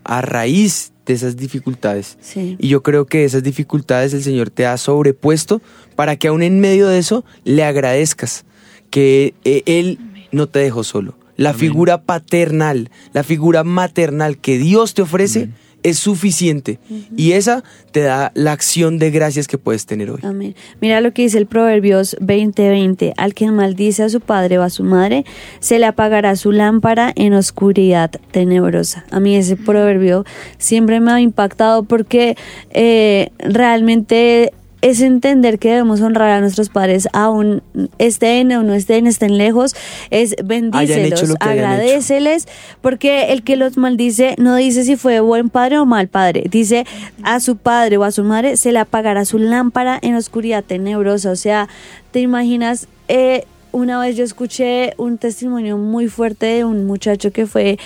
a raíz de esas dificultades. Sí. Y yo creo que esas dificultades el Señor te ha sobrepuesto para que aún en medio de eso le agradezcas que eh, Él no te dejó solo. La Amén. figura paternal, la figura maternal que Dios te ofrece es suficiente. Y esa te da la acción de gracias que puedes tener hoy. Amén. Mira lo que dice el Proverbios 20:20. Al que maldice a su padre o a su madre, se le apagará su lámpara en oscuridad tenebrosa. A mí ese proverbio siempre me ha impactado porque eh, realmente es entender que debemos honrar a nuestros padres aún estén o no estén, estén lejos, es bendícelos, agradeceles, porque el que los maldice no dice si fue buen padre o mal padre, dice a su padre o a su madre se le apagará su lámpara en oscuridad tenebrosa, o sea, te imaginas, eh, una vez yo escuché un testimonio muy fuerte de un muchacho que fue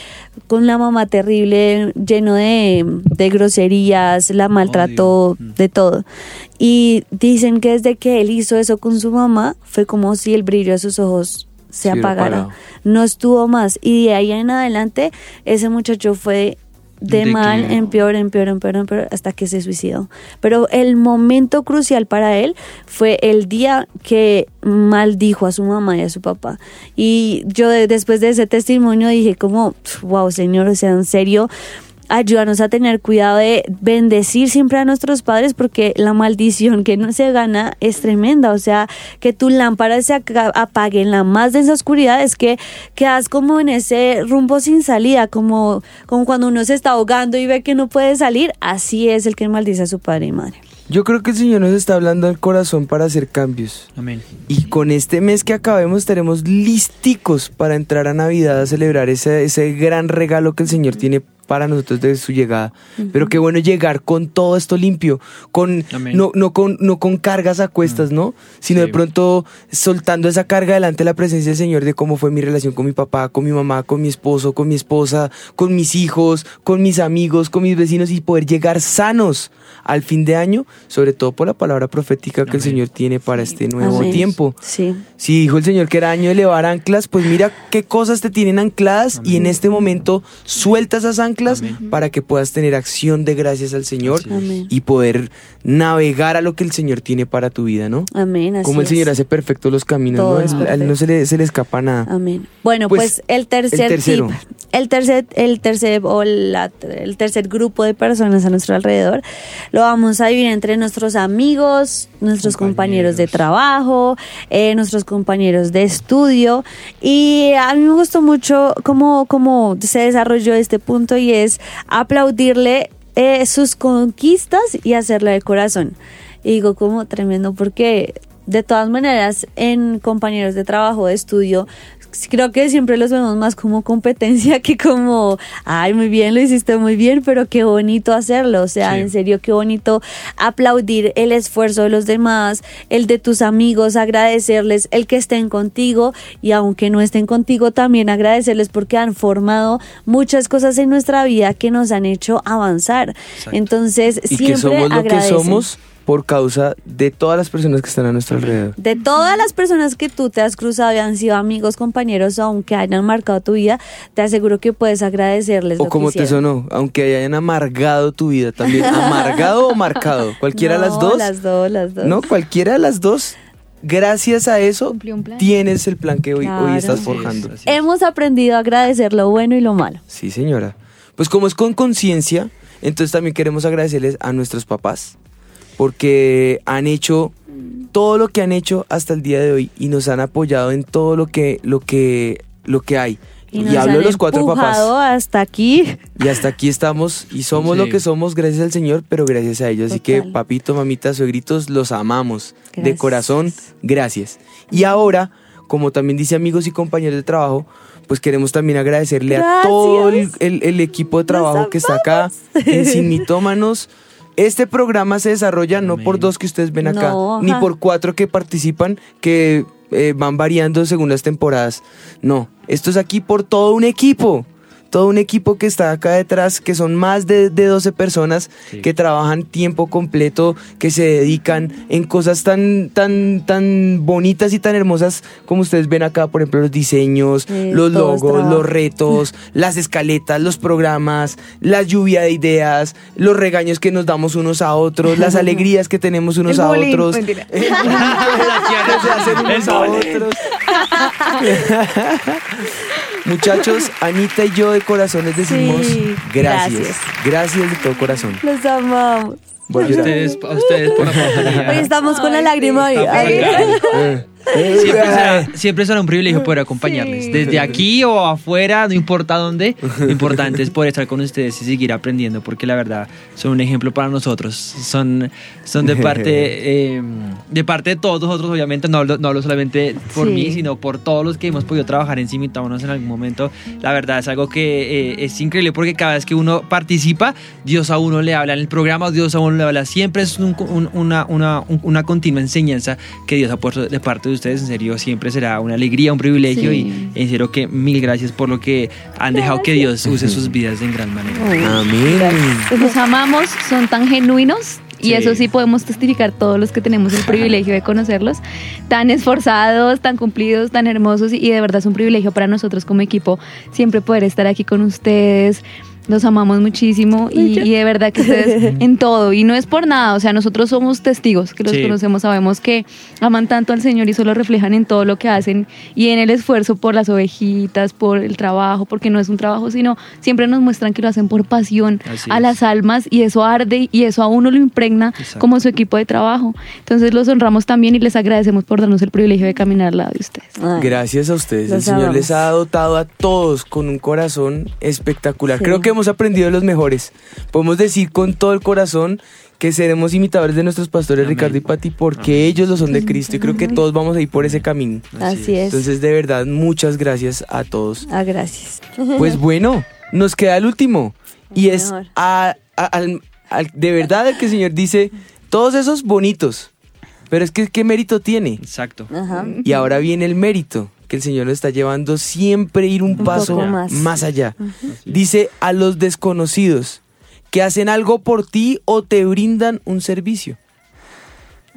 con la mamá terrible, lleno de, de groserías, la maltrató. Mm. de todo. Y dicen que desde que él hizo eso con su mamá, fue como si el brillo de sus ojos se apagara. No estuvo más. Y de ahí en adelante, ese muchacho fue de mal en peor, en peor, en peor, en peor, hasta que se suicidó. Pero el momento crucial para él fue el día que maldijo a su mamá y a su papá. Y yo de- después de ese testimonio dije como, wow, señor, o sea, en serio, ayúdanos a tener cuidado de bendecir siempre a nuestros padres porque la maldición que no se gana es tremenda. O sea, que tu lámpara se apague en la más densa oscuridad es que quedas como en ese rumbo sin salida, como, como cuando uno se está ahogando y ve que no puede salir. Así es el que maldice a su padre y madre. Yo creo que el Señor nos está hablando al corazón para hacer cambios. Amén. Y con este mes que acabemos estaremos listicos para entrar a Navidad a celebrar ese, ese gran regalo que el Señor tiene para nosotros desde su llegada. Pero qué bueno llegar con todo esto limpio, con Amén. no, no con no con cargas a cuestas, ¿no? Sino de Sí. pronto soltando esa carga delante de la presencia del Señor de cómo fue mi relación con mi papá, con mi mamá, con mi esposo, con mi esposa, con mis hijos, con mis amigos, con mis vecinos y poder llegar sanos al fin de año, sobre todo por la palabra profética que el Amén. Señor tiene para este nuevo Amén. tiempo. Sí. Si dijo el Señor que era año de elevar anclas, pues mira qué cosas te tienen ancladas y en este momento suelta esas anclas Amén. para que puedas tener acción de gracias al Señor y poder navegar a lo que el Señor tiene para tu vida, ¿no? Amén. Así Como el es. Señor hace perfectos los caminos, Todo ¿no? es A él perfecto. no se le, se le escapa nada. Amén. Bueno, Pues, pues, el tercer el tercero. tip, el tercer, el tercer o la- el tercer grupo de personas a nuestro alrededor, lo vamos a dividir entre nuestros amigos, nuestros compañeros, de Compañeros. trabajo, eh, nuestros compañeros de estudio. Y a mí me gustó mucho cómo, cómo se desarrolló este punto y es aplaudirle eh, sus conquistas y hacerle de corazón. Y digo como tremendo porque de todas maneras en compañeros de trabajo, de estudio, creo que siempre los vemos más como competencia que como, ay, muy bien, lo hiciste muy bien, pero qué bonito hacerlo. O sea, Sí. en serio, qué bonito aplaudir el esfuerzo de los demás, el de tus amigos, agradecerles el que estén contigo y aunque no estén contigo, también agradecerles porque somos muchas cosas en nuestra vida que nos han hecho avanzar. Exacto. Entonces, Y siempre que somos lo que somos por causa de todas las personas que están a nuestro alrededor. De todas las personas que tú te has cruzado y han sido amigos, compañeros, aunque hayan marcado tu vida, te aseguro que puedes agradecerles. O lo como que te sonó, aunque hayan amargado tu vida también. ¿Amargado o marcado? Cualquiera de las dos. Las dos, las dos. No, cualquiera de las dos. Gracias a eso tienes el plan que hoy, Claro. hoy estás forjando. Es, es. Hemos aprendido a agradecer lo bueno y lo malo. Sí, señora. Pues como es con conciencia, entonces también queremos agradecerles a nuestros papás porque han hecho todo lo que han hecho hasta el día de hoy y nos han apoyado en todo lo que lo que lo que hay. Y, Y, hablo han de los cuatro papás. hasta aquí. Y hasta aquí estamos y somos Sí. lo que somos gracias al Señor, pero gracias a ellos. Así que papito, mamita, suegritos, los amamos. De Gracias. corazón, gracias. Y ahora, como también dice amigos y compañeros de trabajo, pues queremos también agradecerle a Gracias. todo el, el- el equipo de trabajo que está acá en Sin Mitómanos. Este programa se desarrolla no por dos que ustedes ven acá, No, ni por cuatro que participan, que eh, van variando según las temporadas. No, esto es aquí por todo un equipo. Todo un equipo que está acá detrás, que son más de, de 12 personas Sí. que trabajan tiempo completo, que se dedican en cosas tan, tan, tan bonitas y tan hermosas como ustedes ven acá, por ejemplo, los diseños, Sí, los logos, los retos, las escaletas, los programas, la lluvia de ideas, los regaños que nos damos unos a otros, las alegrías que tenemos unos El a bullying, otros. Muchachos, Anita y yo de corazón les decimos Sí, gracias. gracias. Gracias de todo corazón. Los amamos. A llorar. ustedes, a ustedes por la. Hoy estamos con la lágrima ahí. Siempre será, siempre será un privilegio poder acompañarles. Sí. Desde aquí o afuera, no importa dónde. Lo importante es poder estar con ustedes y seguir aprendiendo, porque la verdad son un ejemplo para nosotros. Son, son de parte eh, de parte de todos nosotros, obviamente. No hablo, no hablo solamente por Sí. mí, sino por todos los que hemos podido trabajar en Cimitámonos en algún momento. La verdad es algo que eh, es increíble porque cada vez que uno participa, Dios a uno le habla en el programa, Dios a uno le habla. Siempre es un- un- una, una, un- una continua enseñanza que Dios ha puesto de parte de ustedes. En serio, siempre será una alegría, un privilegio Sí. y en serio que mil gracias por lo que han dejado que Dios use sus vidas en gran manera. Amén. Los amamos, son tan genuinos. Y Sí. eso sí podemos testificar todos los que tenemos el privilegio de conocerlos, tan esforzados, tan cumplidos, tan hermosos y, y de verdad es un privilegio para nosotros como equipo siempre poder estar aquí con ustedes, Los amamos muchísimo y, y de verdad que ustedes en todo. Y no es por nada, o sea, nosotros somos testigos que los Sí. conocemos, sabemos que aman tanto al Señor y eso lo reflejan en todo lo que hacen y en el esfuerzo por las ovejitas, por el trabajo, porque no es un trabajo, sino siempre nos muestran que lo hacen por pasión Así a es. las almas y eso arde y eso a uno lo impregna Exacto. como su equipo de trabajo. Entonces los honramos también y les agradecemos por darnos el privilegio de caminar al lado de ustedes. Ay, Gracias a ustedes. El Señor les ha dotado a todos con un corazón espectacular. Sí. Creo que hemos aprendido de los mejores. Podemos decir con todo el corazón que seremos imitadores de nuestros pastores Amén. Ricardo y Pati porque ellos lo son de Cristo y creo que todos vamos a ir por ese camino. Así es. Entonces, de verdad, muchas gracias a todos. Ah, gracias. Pues bueno, nos queda el último. Y es a- a- al- al- de verdad el que el Señor dice, todos esos bonitos. Pero es que, ¿qué mérito tiene? Exacto. Ajá. Y ahora viene el mérito, que el Señor nos está llevando siempre a ir un, Un paso más. más. allá. Dice a los desconocidos que hacen algo por ti o te brindan un servicio.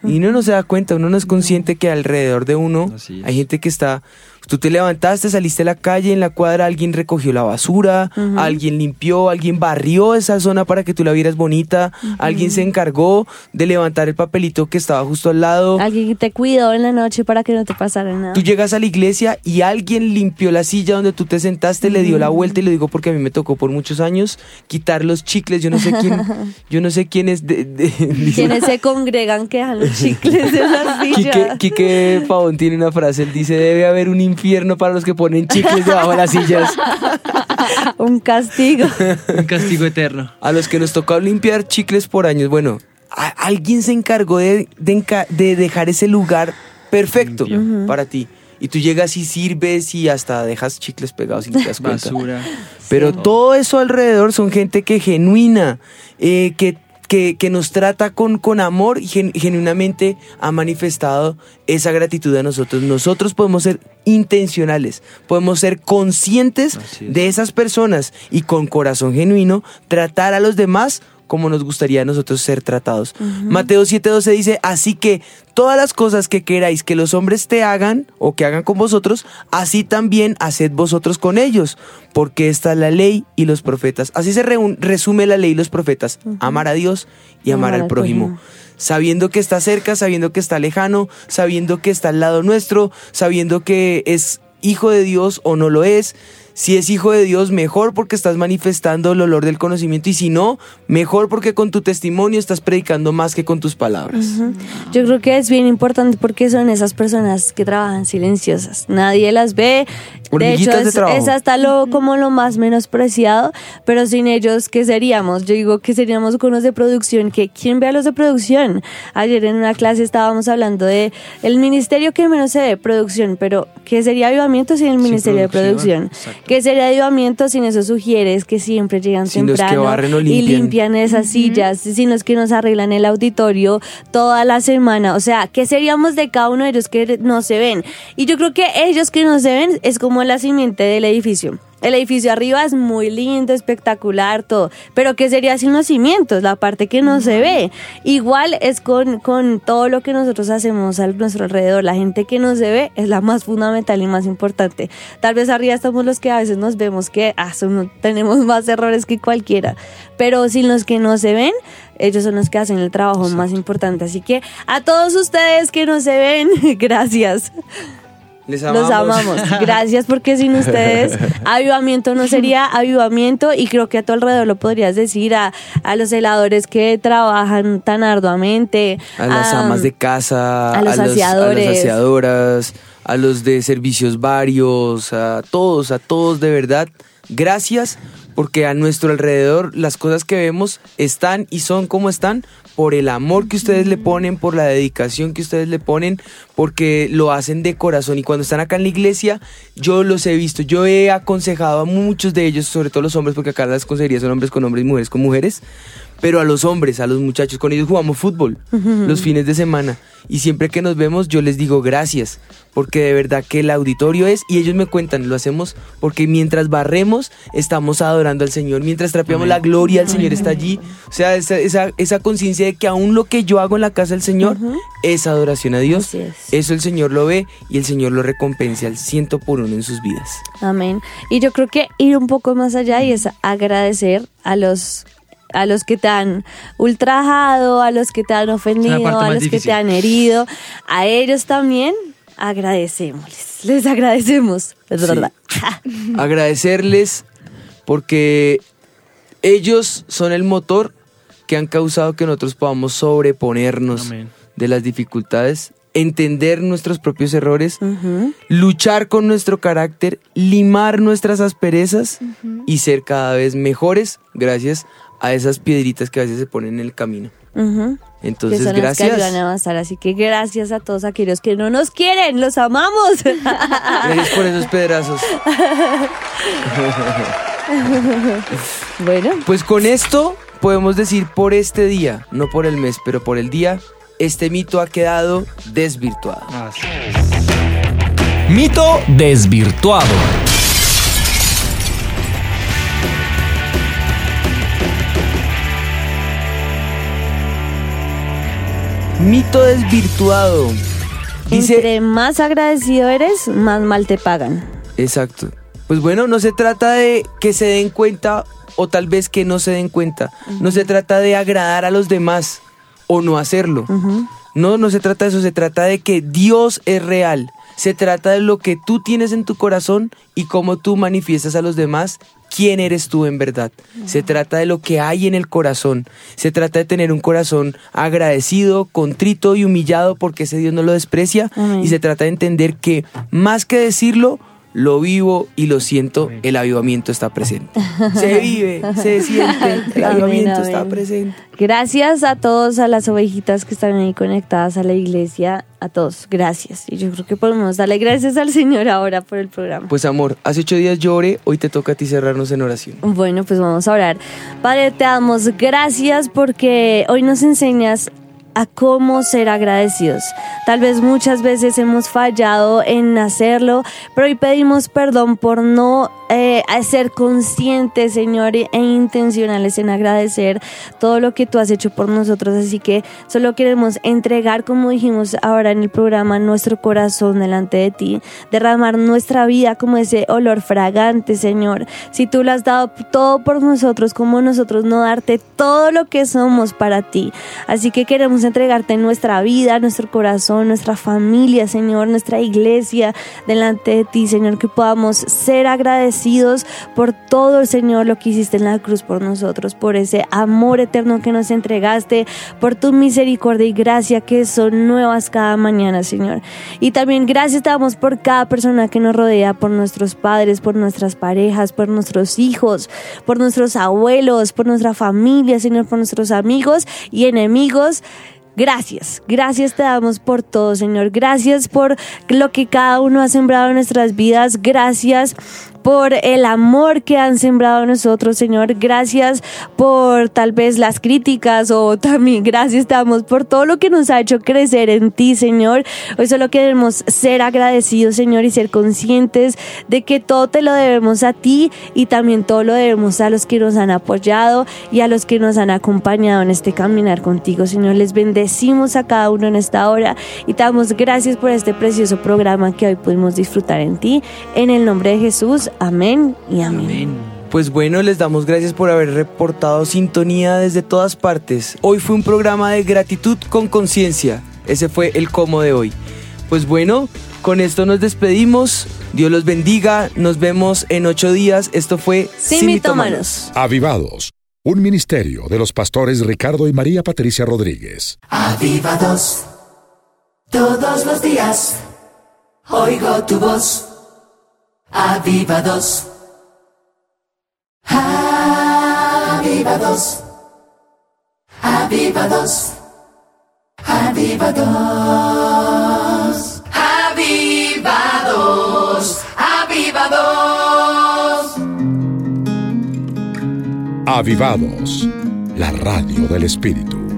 Y uno no se da cuenta, uno no es consciente que alrededor de uno hay gente que está... Tú te levantaste, saliste a la calle, en la cuadra alguien recogió la basura, alguien limpió, alguien barrió esa zona para que tú la vieras bonita, alguien se encargó de levantar el papelito que estaba justo al lado. Alguien te cuidó en la noche para que no te pasara nada. Tú llegas a la iglesia y alguien limpió la silla donde tú te sentaste, le dio la vuelta y le digo porque a mí me tocó por muchos años quitar los chicles. Yo no sé quién, yo no sé quién es de, de- Quienes se congregan que dejan los chicles de la Quique, silla. Quique Pavón tiene una frase, él dice, debe haber un infierno para los que ponen chicles debajo de las sillas. Un castigo. Un castigo eterno. A los que nos tocó limpiar chicles por años. Bueno, a- alguien se encargó de, de enca- de dejar ese lugar perfecto Limpio. para ti. Y tú llegas y sirves y hasta dejas chicles pegados y te das cuenta. Basura. Pero todo eso alrededor son gente que genuina, eh, que, que, que nos trata con, con amor y gen- genuinamente ha manifestado esa gratitud a nosotros. Nosotros podemos ser intencionales, podemos ser conscientes es. de esas personas y con corazón genuino tratar a los demás como nos gustaría a nosotros ser tratados. Mateo 7:12 dice, así que todas las cosas que queráis que los hombres te hagan o que hagan con vosotros, así también haced vosotros con ellos, porque esta es la ley y los profetas. Así se resume la ley y los profetas, amar a Dios y amar al prójimo. Sabiendo que está cerca, sabiendo que está lejano, sabiendo que está al lado nuestro, sabiendo que es hijo de Dios o no lo es. Si es hijo de Dios, mejor porque estás manifestando el olor del conocimiento y si no, mejor porque con tu testimonio estás predicando más que con tus palabras. Yo creo que es bien importante porque son esas personas que trabajan silenciosas. Nadie las ve. De hecho, de es, trabajo. es hasta lo como lo más menospreciado, pero sin ellos, ¿qué seríamos? Yo digo que seríamos con los de producción, que ¿quién ve a los de producción? Ayer en una clase estábamos hablando de el ministerio que menos se ve, producción, pero ¿qué sería avivamiento sin el Sin ministerio de producción, producción? exacto. ¿Qué sería avivamiento sin esos sugieres que siempre llegan Sin los que temprano barren o y limpian. limpian esas sillas, sino es que nos arreglan el auditorio toda la semana. O sea, ¿qué seríamos de cada uno de ellos que no se ven? Y yo creo que ellos que no se ven es como la simiente del edificio. El edificio arriba es muy lindo, espectacular, todo. Pero ¿qué sería sin los cimientos? La parte que no se ve. Igual es con, con todo lo que nosotros hacemos a nuestro alrededor. La gente que no se ve es la más fundamental y más importante. Tal vez arriba estamos los que a veces nos vemos que ah, son- tenemos más errores que cualquiera. Pero sin los que no se ven, ellos son los que hacen el trabajo más importante. Así que a todos ustedes que no se ven, gracias. Les Los amamos. Gracias porque sin ustedes avivamiento no sería avivamiento y creo que a tu alrededor lo podrías decir a, a los celadores que trabajan tan arduamente. A las amas de casa, a los a, aseadores. las aseadoras, a los de servicios varios, a todos, a todos de verdad. Gracias porque a nuestro alrededor las cosas que vemos están y son como están por el amor que ustedes le ponen, por la dedicación que ustedes le ponen, porque lo hacen de corazón. Y cuando están acá en la iglesia, yo los he visto, yo he aconsejado a muchos de ellos, sobre todo los hombres, porque acá las consejerías son hombres con hombres y mujeres con mujeres, pero a los hombres, a los muchachos, con ellos jugamos fútbol los fines de semana. Y siempre que nos vemos, yo les digo gracias, porque de verdad que el auditorio es, y ellos me cuentan, lo hacemos porque mientras barremos, estamos adorando al Señor, mientras trapeamos la gloria, el Señor está allí. O sea, esa, esa, esa conciencia de que aún lo que yo hago en la casa del Señor es adoración a Dios. Así es. Eso el Señor lo ve y el Señor lo recompensa al ciento por uno en sus vidas. Amén. Y yo creo que ir un poco más allá y es agradecer a los a los que te han ultrajado, a los que te han ofendido, a los que te han herido, a ellos también agradecemos, les agradecemos, es Sí. verdad. Agradecerles porque ellos son el motor que han causado que nosotros podamos sobreponernos Amén. de las dificultades, entender nuestros propios errores, luchar con nuestro carácter, limar nuestras asperezas y ser cada vez mejores gracias a esas piedritas que a veces se ponen en el camino. Entonces, ayudan gracias. a avanzar. Así que gracias a todos aquellos que no nos quieren, los amamos. Gracias por esos pedrazos. bueno, Pues con esto podemos decir por este día, no por el mes, pero por el día, este mito ha quedado desvirtuado. Así Mito desvirtuado. Mito desvirtuado. Dice, entre más agradecido eres, más mal te pagan. exacto. Pues bueno, no se trata de que se den cuenta o tal vez que no se den cuenta. No se trata de agradar a los demás o no hacerlo. No, no se trata de eso, se trata de que Dios es real. Se trata de lo que tú tienes en tu corazón y cómo tú manifiestas a los demás quién eres tú en verdad. Se trata de lo que hay en el corazón. Se trata de tener un corazón agradecido, contrito y humillado porque ese Dios no lo desprecia. Y se trata de entender que más que decirlo, lo vivo y lo siento, el avivamiento está presente. Se vive, se siente, el Amén, avivamiento está presente. Gracias a todos, a las ovejitas que están ahí conectadas a la iglesia, a todos, gracias. Y yo creo que podemos darle gracias al Señor ahora por el programa. Pues amor, hace ocho días yo oré, hoy te toca a ti cerrarnos en oración. Bueno, pues vamos a orar. Padre, te damos gracias porque hoy nos enseñas a cómo ser agradecidos. Tal vez muchas veces hemos fallado en hacerlo, pero hoy pedimos perdón por no eh, ser conscientes, Señor, e intencionales en agradecer todo lo que tú has hecho por nosotros. Así que solo queremos entregar, como dijimos ahora en el programa, nuestro corazón delante de ti, derramar nuestra vida como ese olor fragante, Señor. Si tú lo has dado todo por nosotros, como nosotros no darte todo lo que somos para ti. Así que queremos entregarte nuestra vida, nuestro corazón, nuestra familia, Señor, nuestra iglesia delante de ti, Señor, que podamos ser agradecidos por todo, Señor, lo que hiciste en la cruz por nosotros, por ese amor eterno que nos entregaste, por tu misericordia y gracia que son nuevas cada mañana, Señor. Y también gracias te por cada persona que nos rodea, por nuestros padres, por nuestras parejas, por nuestros hijos, por nuestros abuelos, por nuestra familia, Señor, por nuestros amigos y enemigos. Gracias, gracias te damos por todo, Señor. Gracias por lo que cada uno ha sembrado en nuestras vidas. Gracias por el amor que han sembrado nosotros, Señor. Gracias por tal vez las críticas o también gracias te damos por todo lo que nos ha hecho crecer en ti, Señor. Hoy solo queremos ser agradecidos, Señor, y ser conscientes de que todo te lo debemos a ti y también todo lo debemos a los que nos han apoyado y a los que nos han acompañado en este caminar contigo, Señor. Les bendecimos a cada uno en esta hora y te damos gracias por este precioso programa que hoy pudimos disfrutar en ti. En el nombre de Jesús, amén y amén. Amén. Pues bueno, les damos gracias por haber reportado sintonía desde todas partes. Hoy fue un programa de gratitud con conciencia. Ese fue el cómo de hoy. Pues bueno, con esto nos despedimos. Dios los bendiga. Nos vemos en ocho días. Esto fue Sin mitómanos. Avivados, un ministerio de los pastores Ricardo y María Patricia Rodríguez. Avivados, todos los días oigo tu voz. Avivados, avivados, avivados, avivados, avivados, avivados. Avivados, la radio del Espíritu.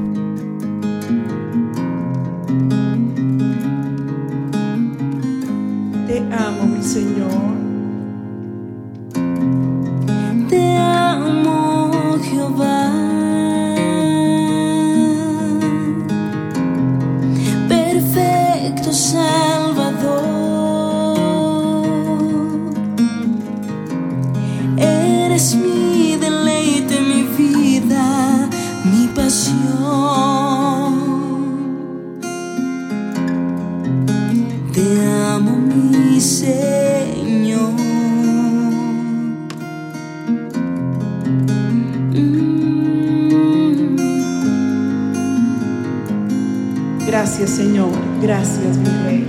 Gracias, mi rey.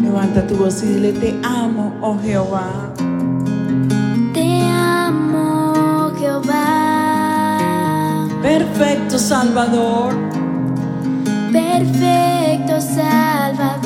Levanta tu voz y dile, te amo, oh Jehová. Te amo, Jehová. Perfecto Salvador. Perfecto Salvador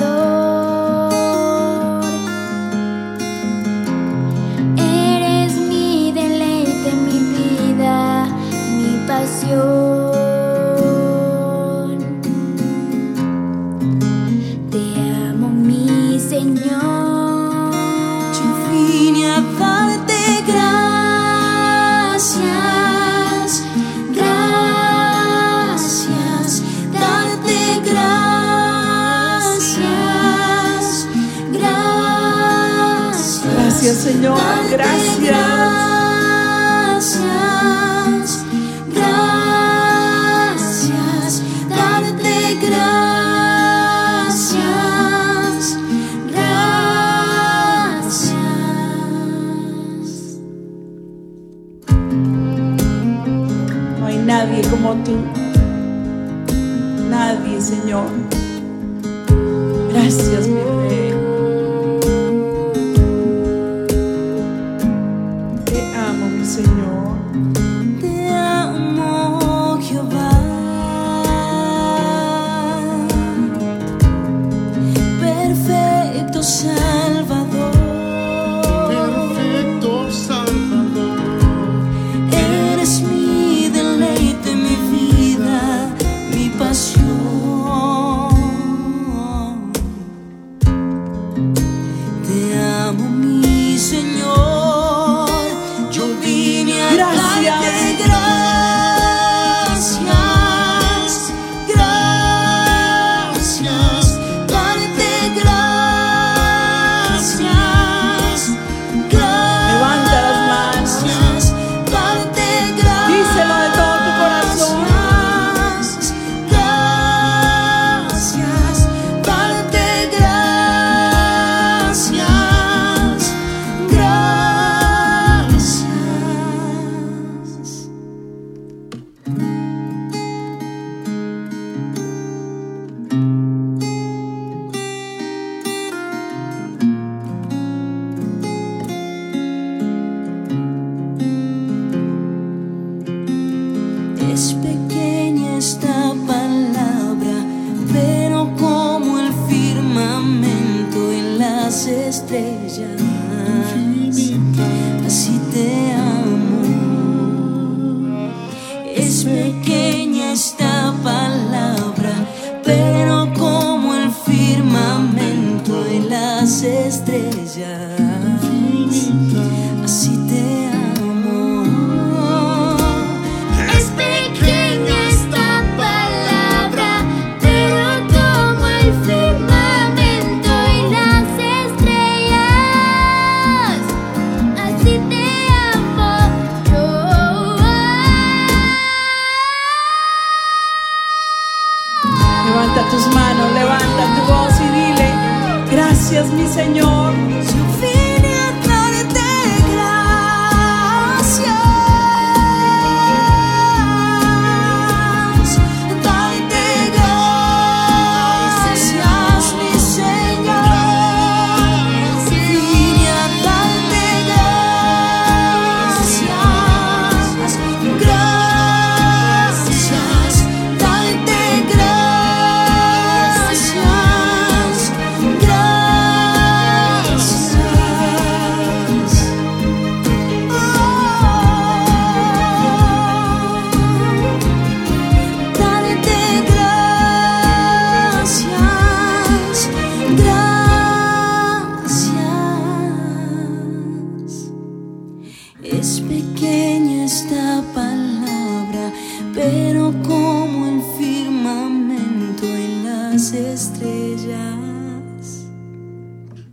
Gracias, Señor. Gracias.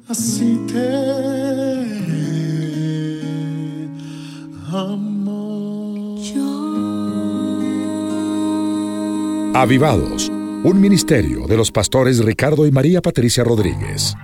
Así te amo. Yo. Avivados, un ministerio de los pastores Ricardo y María Patricia Rodríguez.